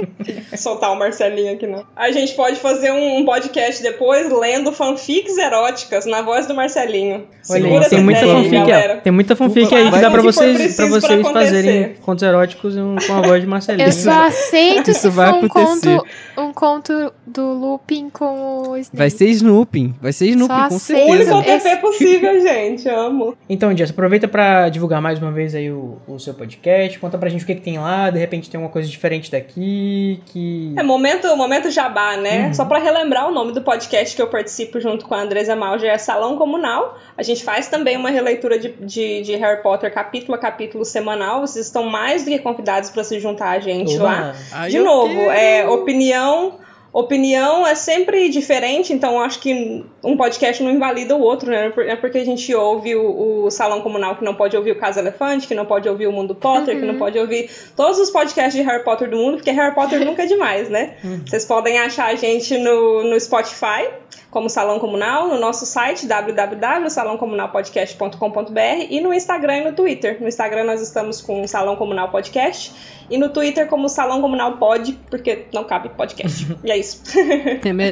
soltar o Marcelinho aqui, não. A gente pode fazer um, um podcast depois lendo fanfics eróticas na voz do Marcelinho. Olha tem essa muita ideia aí, fanfic, galera. Tem muita fanfic aí que dá pra vocês, pra pra vocês acontecer. fazerem contos eróticos com a voz de Marcelinho. Eu só aceito Isso se vai for um conto, um conto do Lupin com o Snape. Vai ser Snooping. Vai ser Snooping, Só com aceito. O único certeza. OTP possível, gente. Amo. Então, Jess, aproveita pra divulgar mais uma vez aí o, o seu podcast. Conta pra gente o que, que tem lá. De repente tem uma coisa diferente daqui. Que. É momento, momento jabá, né? Uhum. Só pra relembrar o nome do podcast que eu participo junto com a Andresa Malger é Salão Comunal. A gente faz também uma releitura de, de, de Harry Potter capítulo a capítulo semanal. Vocês estão mais do que convidados pra se juntar a gente Oba! lá. Ai, De novo, quero. é opinião, opinião é sempre diferente, então acho que um podcast não invalida o outro, né? É porque a gente ouve o, o Salão Comunal que não pode ouvir o Caso Elefante, que não pode ouvir o Mundo Potter, uhum. que não uhum. pode ouvir todos os podcasts de Harry Potter do mundo, porque Harry Potter nunca é demais, né? Uhum. Vocês podem achar a gente no, no Spotify, como Salão Comunal, no nosso site www.salãocomunalpodcast.com.br e no Instagram e no Twitter. No Instagram nós estamos com Salão Comunal Podcast e no Twitter como Salão Comunal Pod, porque não cabe podcast. e é isso.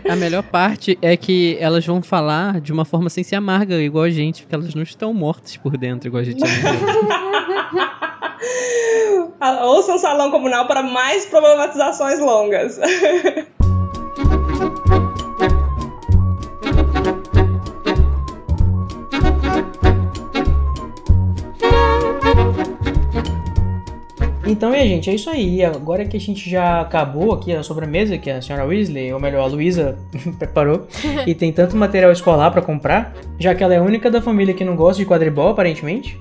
a melhor parte é que elas vão falar de uma forma sem ser amarga, igual a gente, porque elas não estão mortas por dentro, igual a gente. Ouçam Salão Comunal para mais problematizações longas. Então, e gente, é isso aí. Agora que a gente já acabou aqui a sobremesa que a senhora Weasley, ou melhor, a Luísa, preparou, e tem tanto material escolar para comprar, já que ela é a única da família que não gosta de quadribol, aparentemente,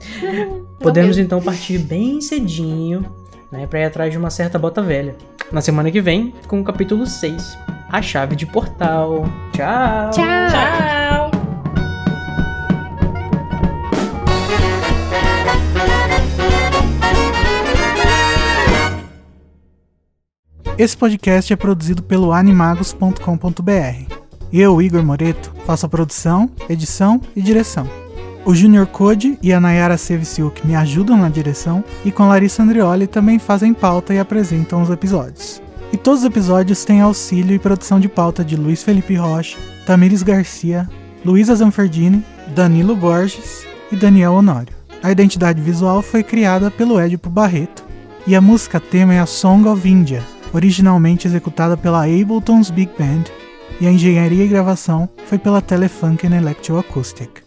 podemos então partir bem cedinho, né, pra ir atrás de uma certa bota velha. Na semana que vem, com o capítulo 6, A Chave de Portal. Tchau! Tchau! Tchau! Esse podcast é produzido pelo animagos.com.br. Eu, Igor Moreto, faço a produção, edição e direção. O Junior Code e a Nayara Seviciuk me ajudam na direção e com Larissa Andrioli também fazem pauta e apresentam os episódios. E todos os episódios têm auxílio e produção de pauta de Luiz Felipe Rocha, Tamires Garcia, Luísa Zanferdini, Danilo Borges e Daniel Honório. A identidade visual foi criada pelo Edipo Barreto e a música tema é a Song of India, originalmente executada pela Ableton's Big Band, e a engenharia e gravação foi pela Telefunken Electroacoustic.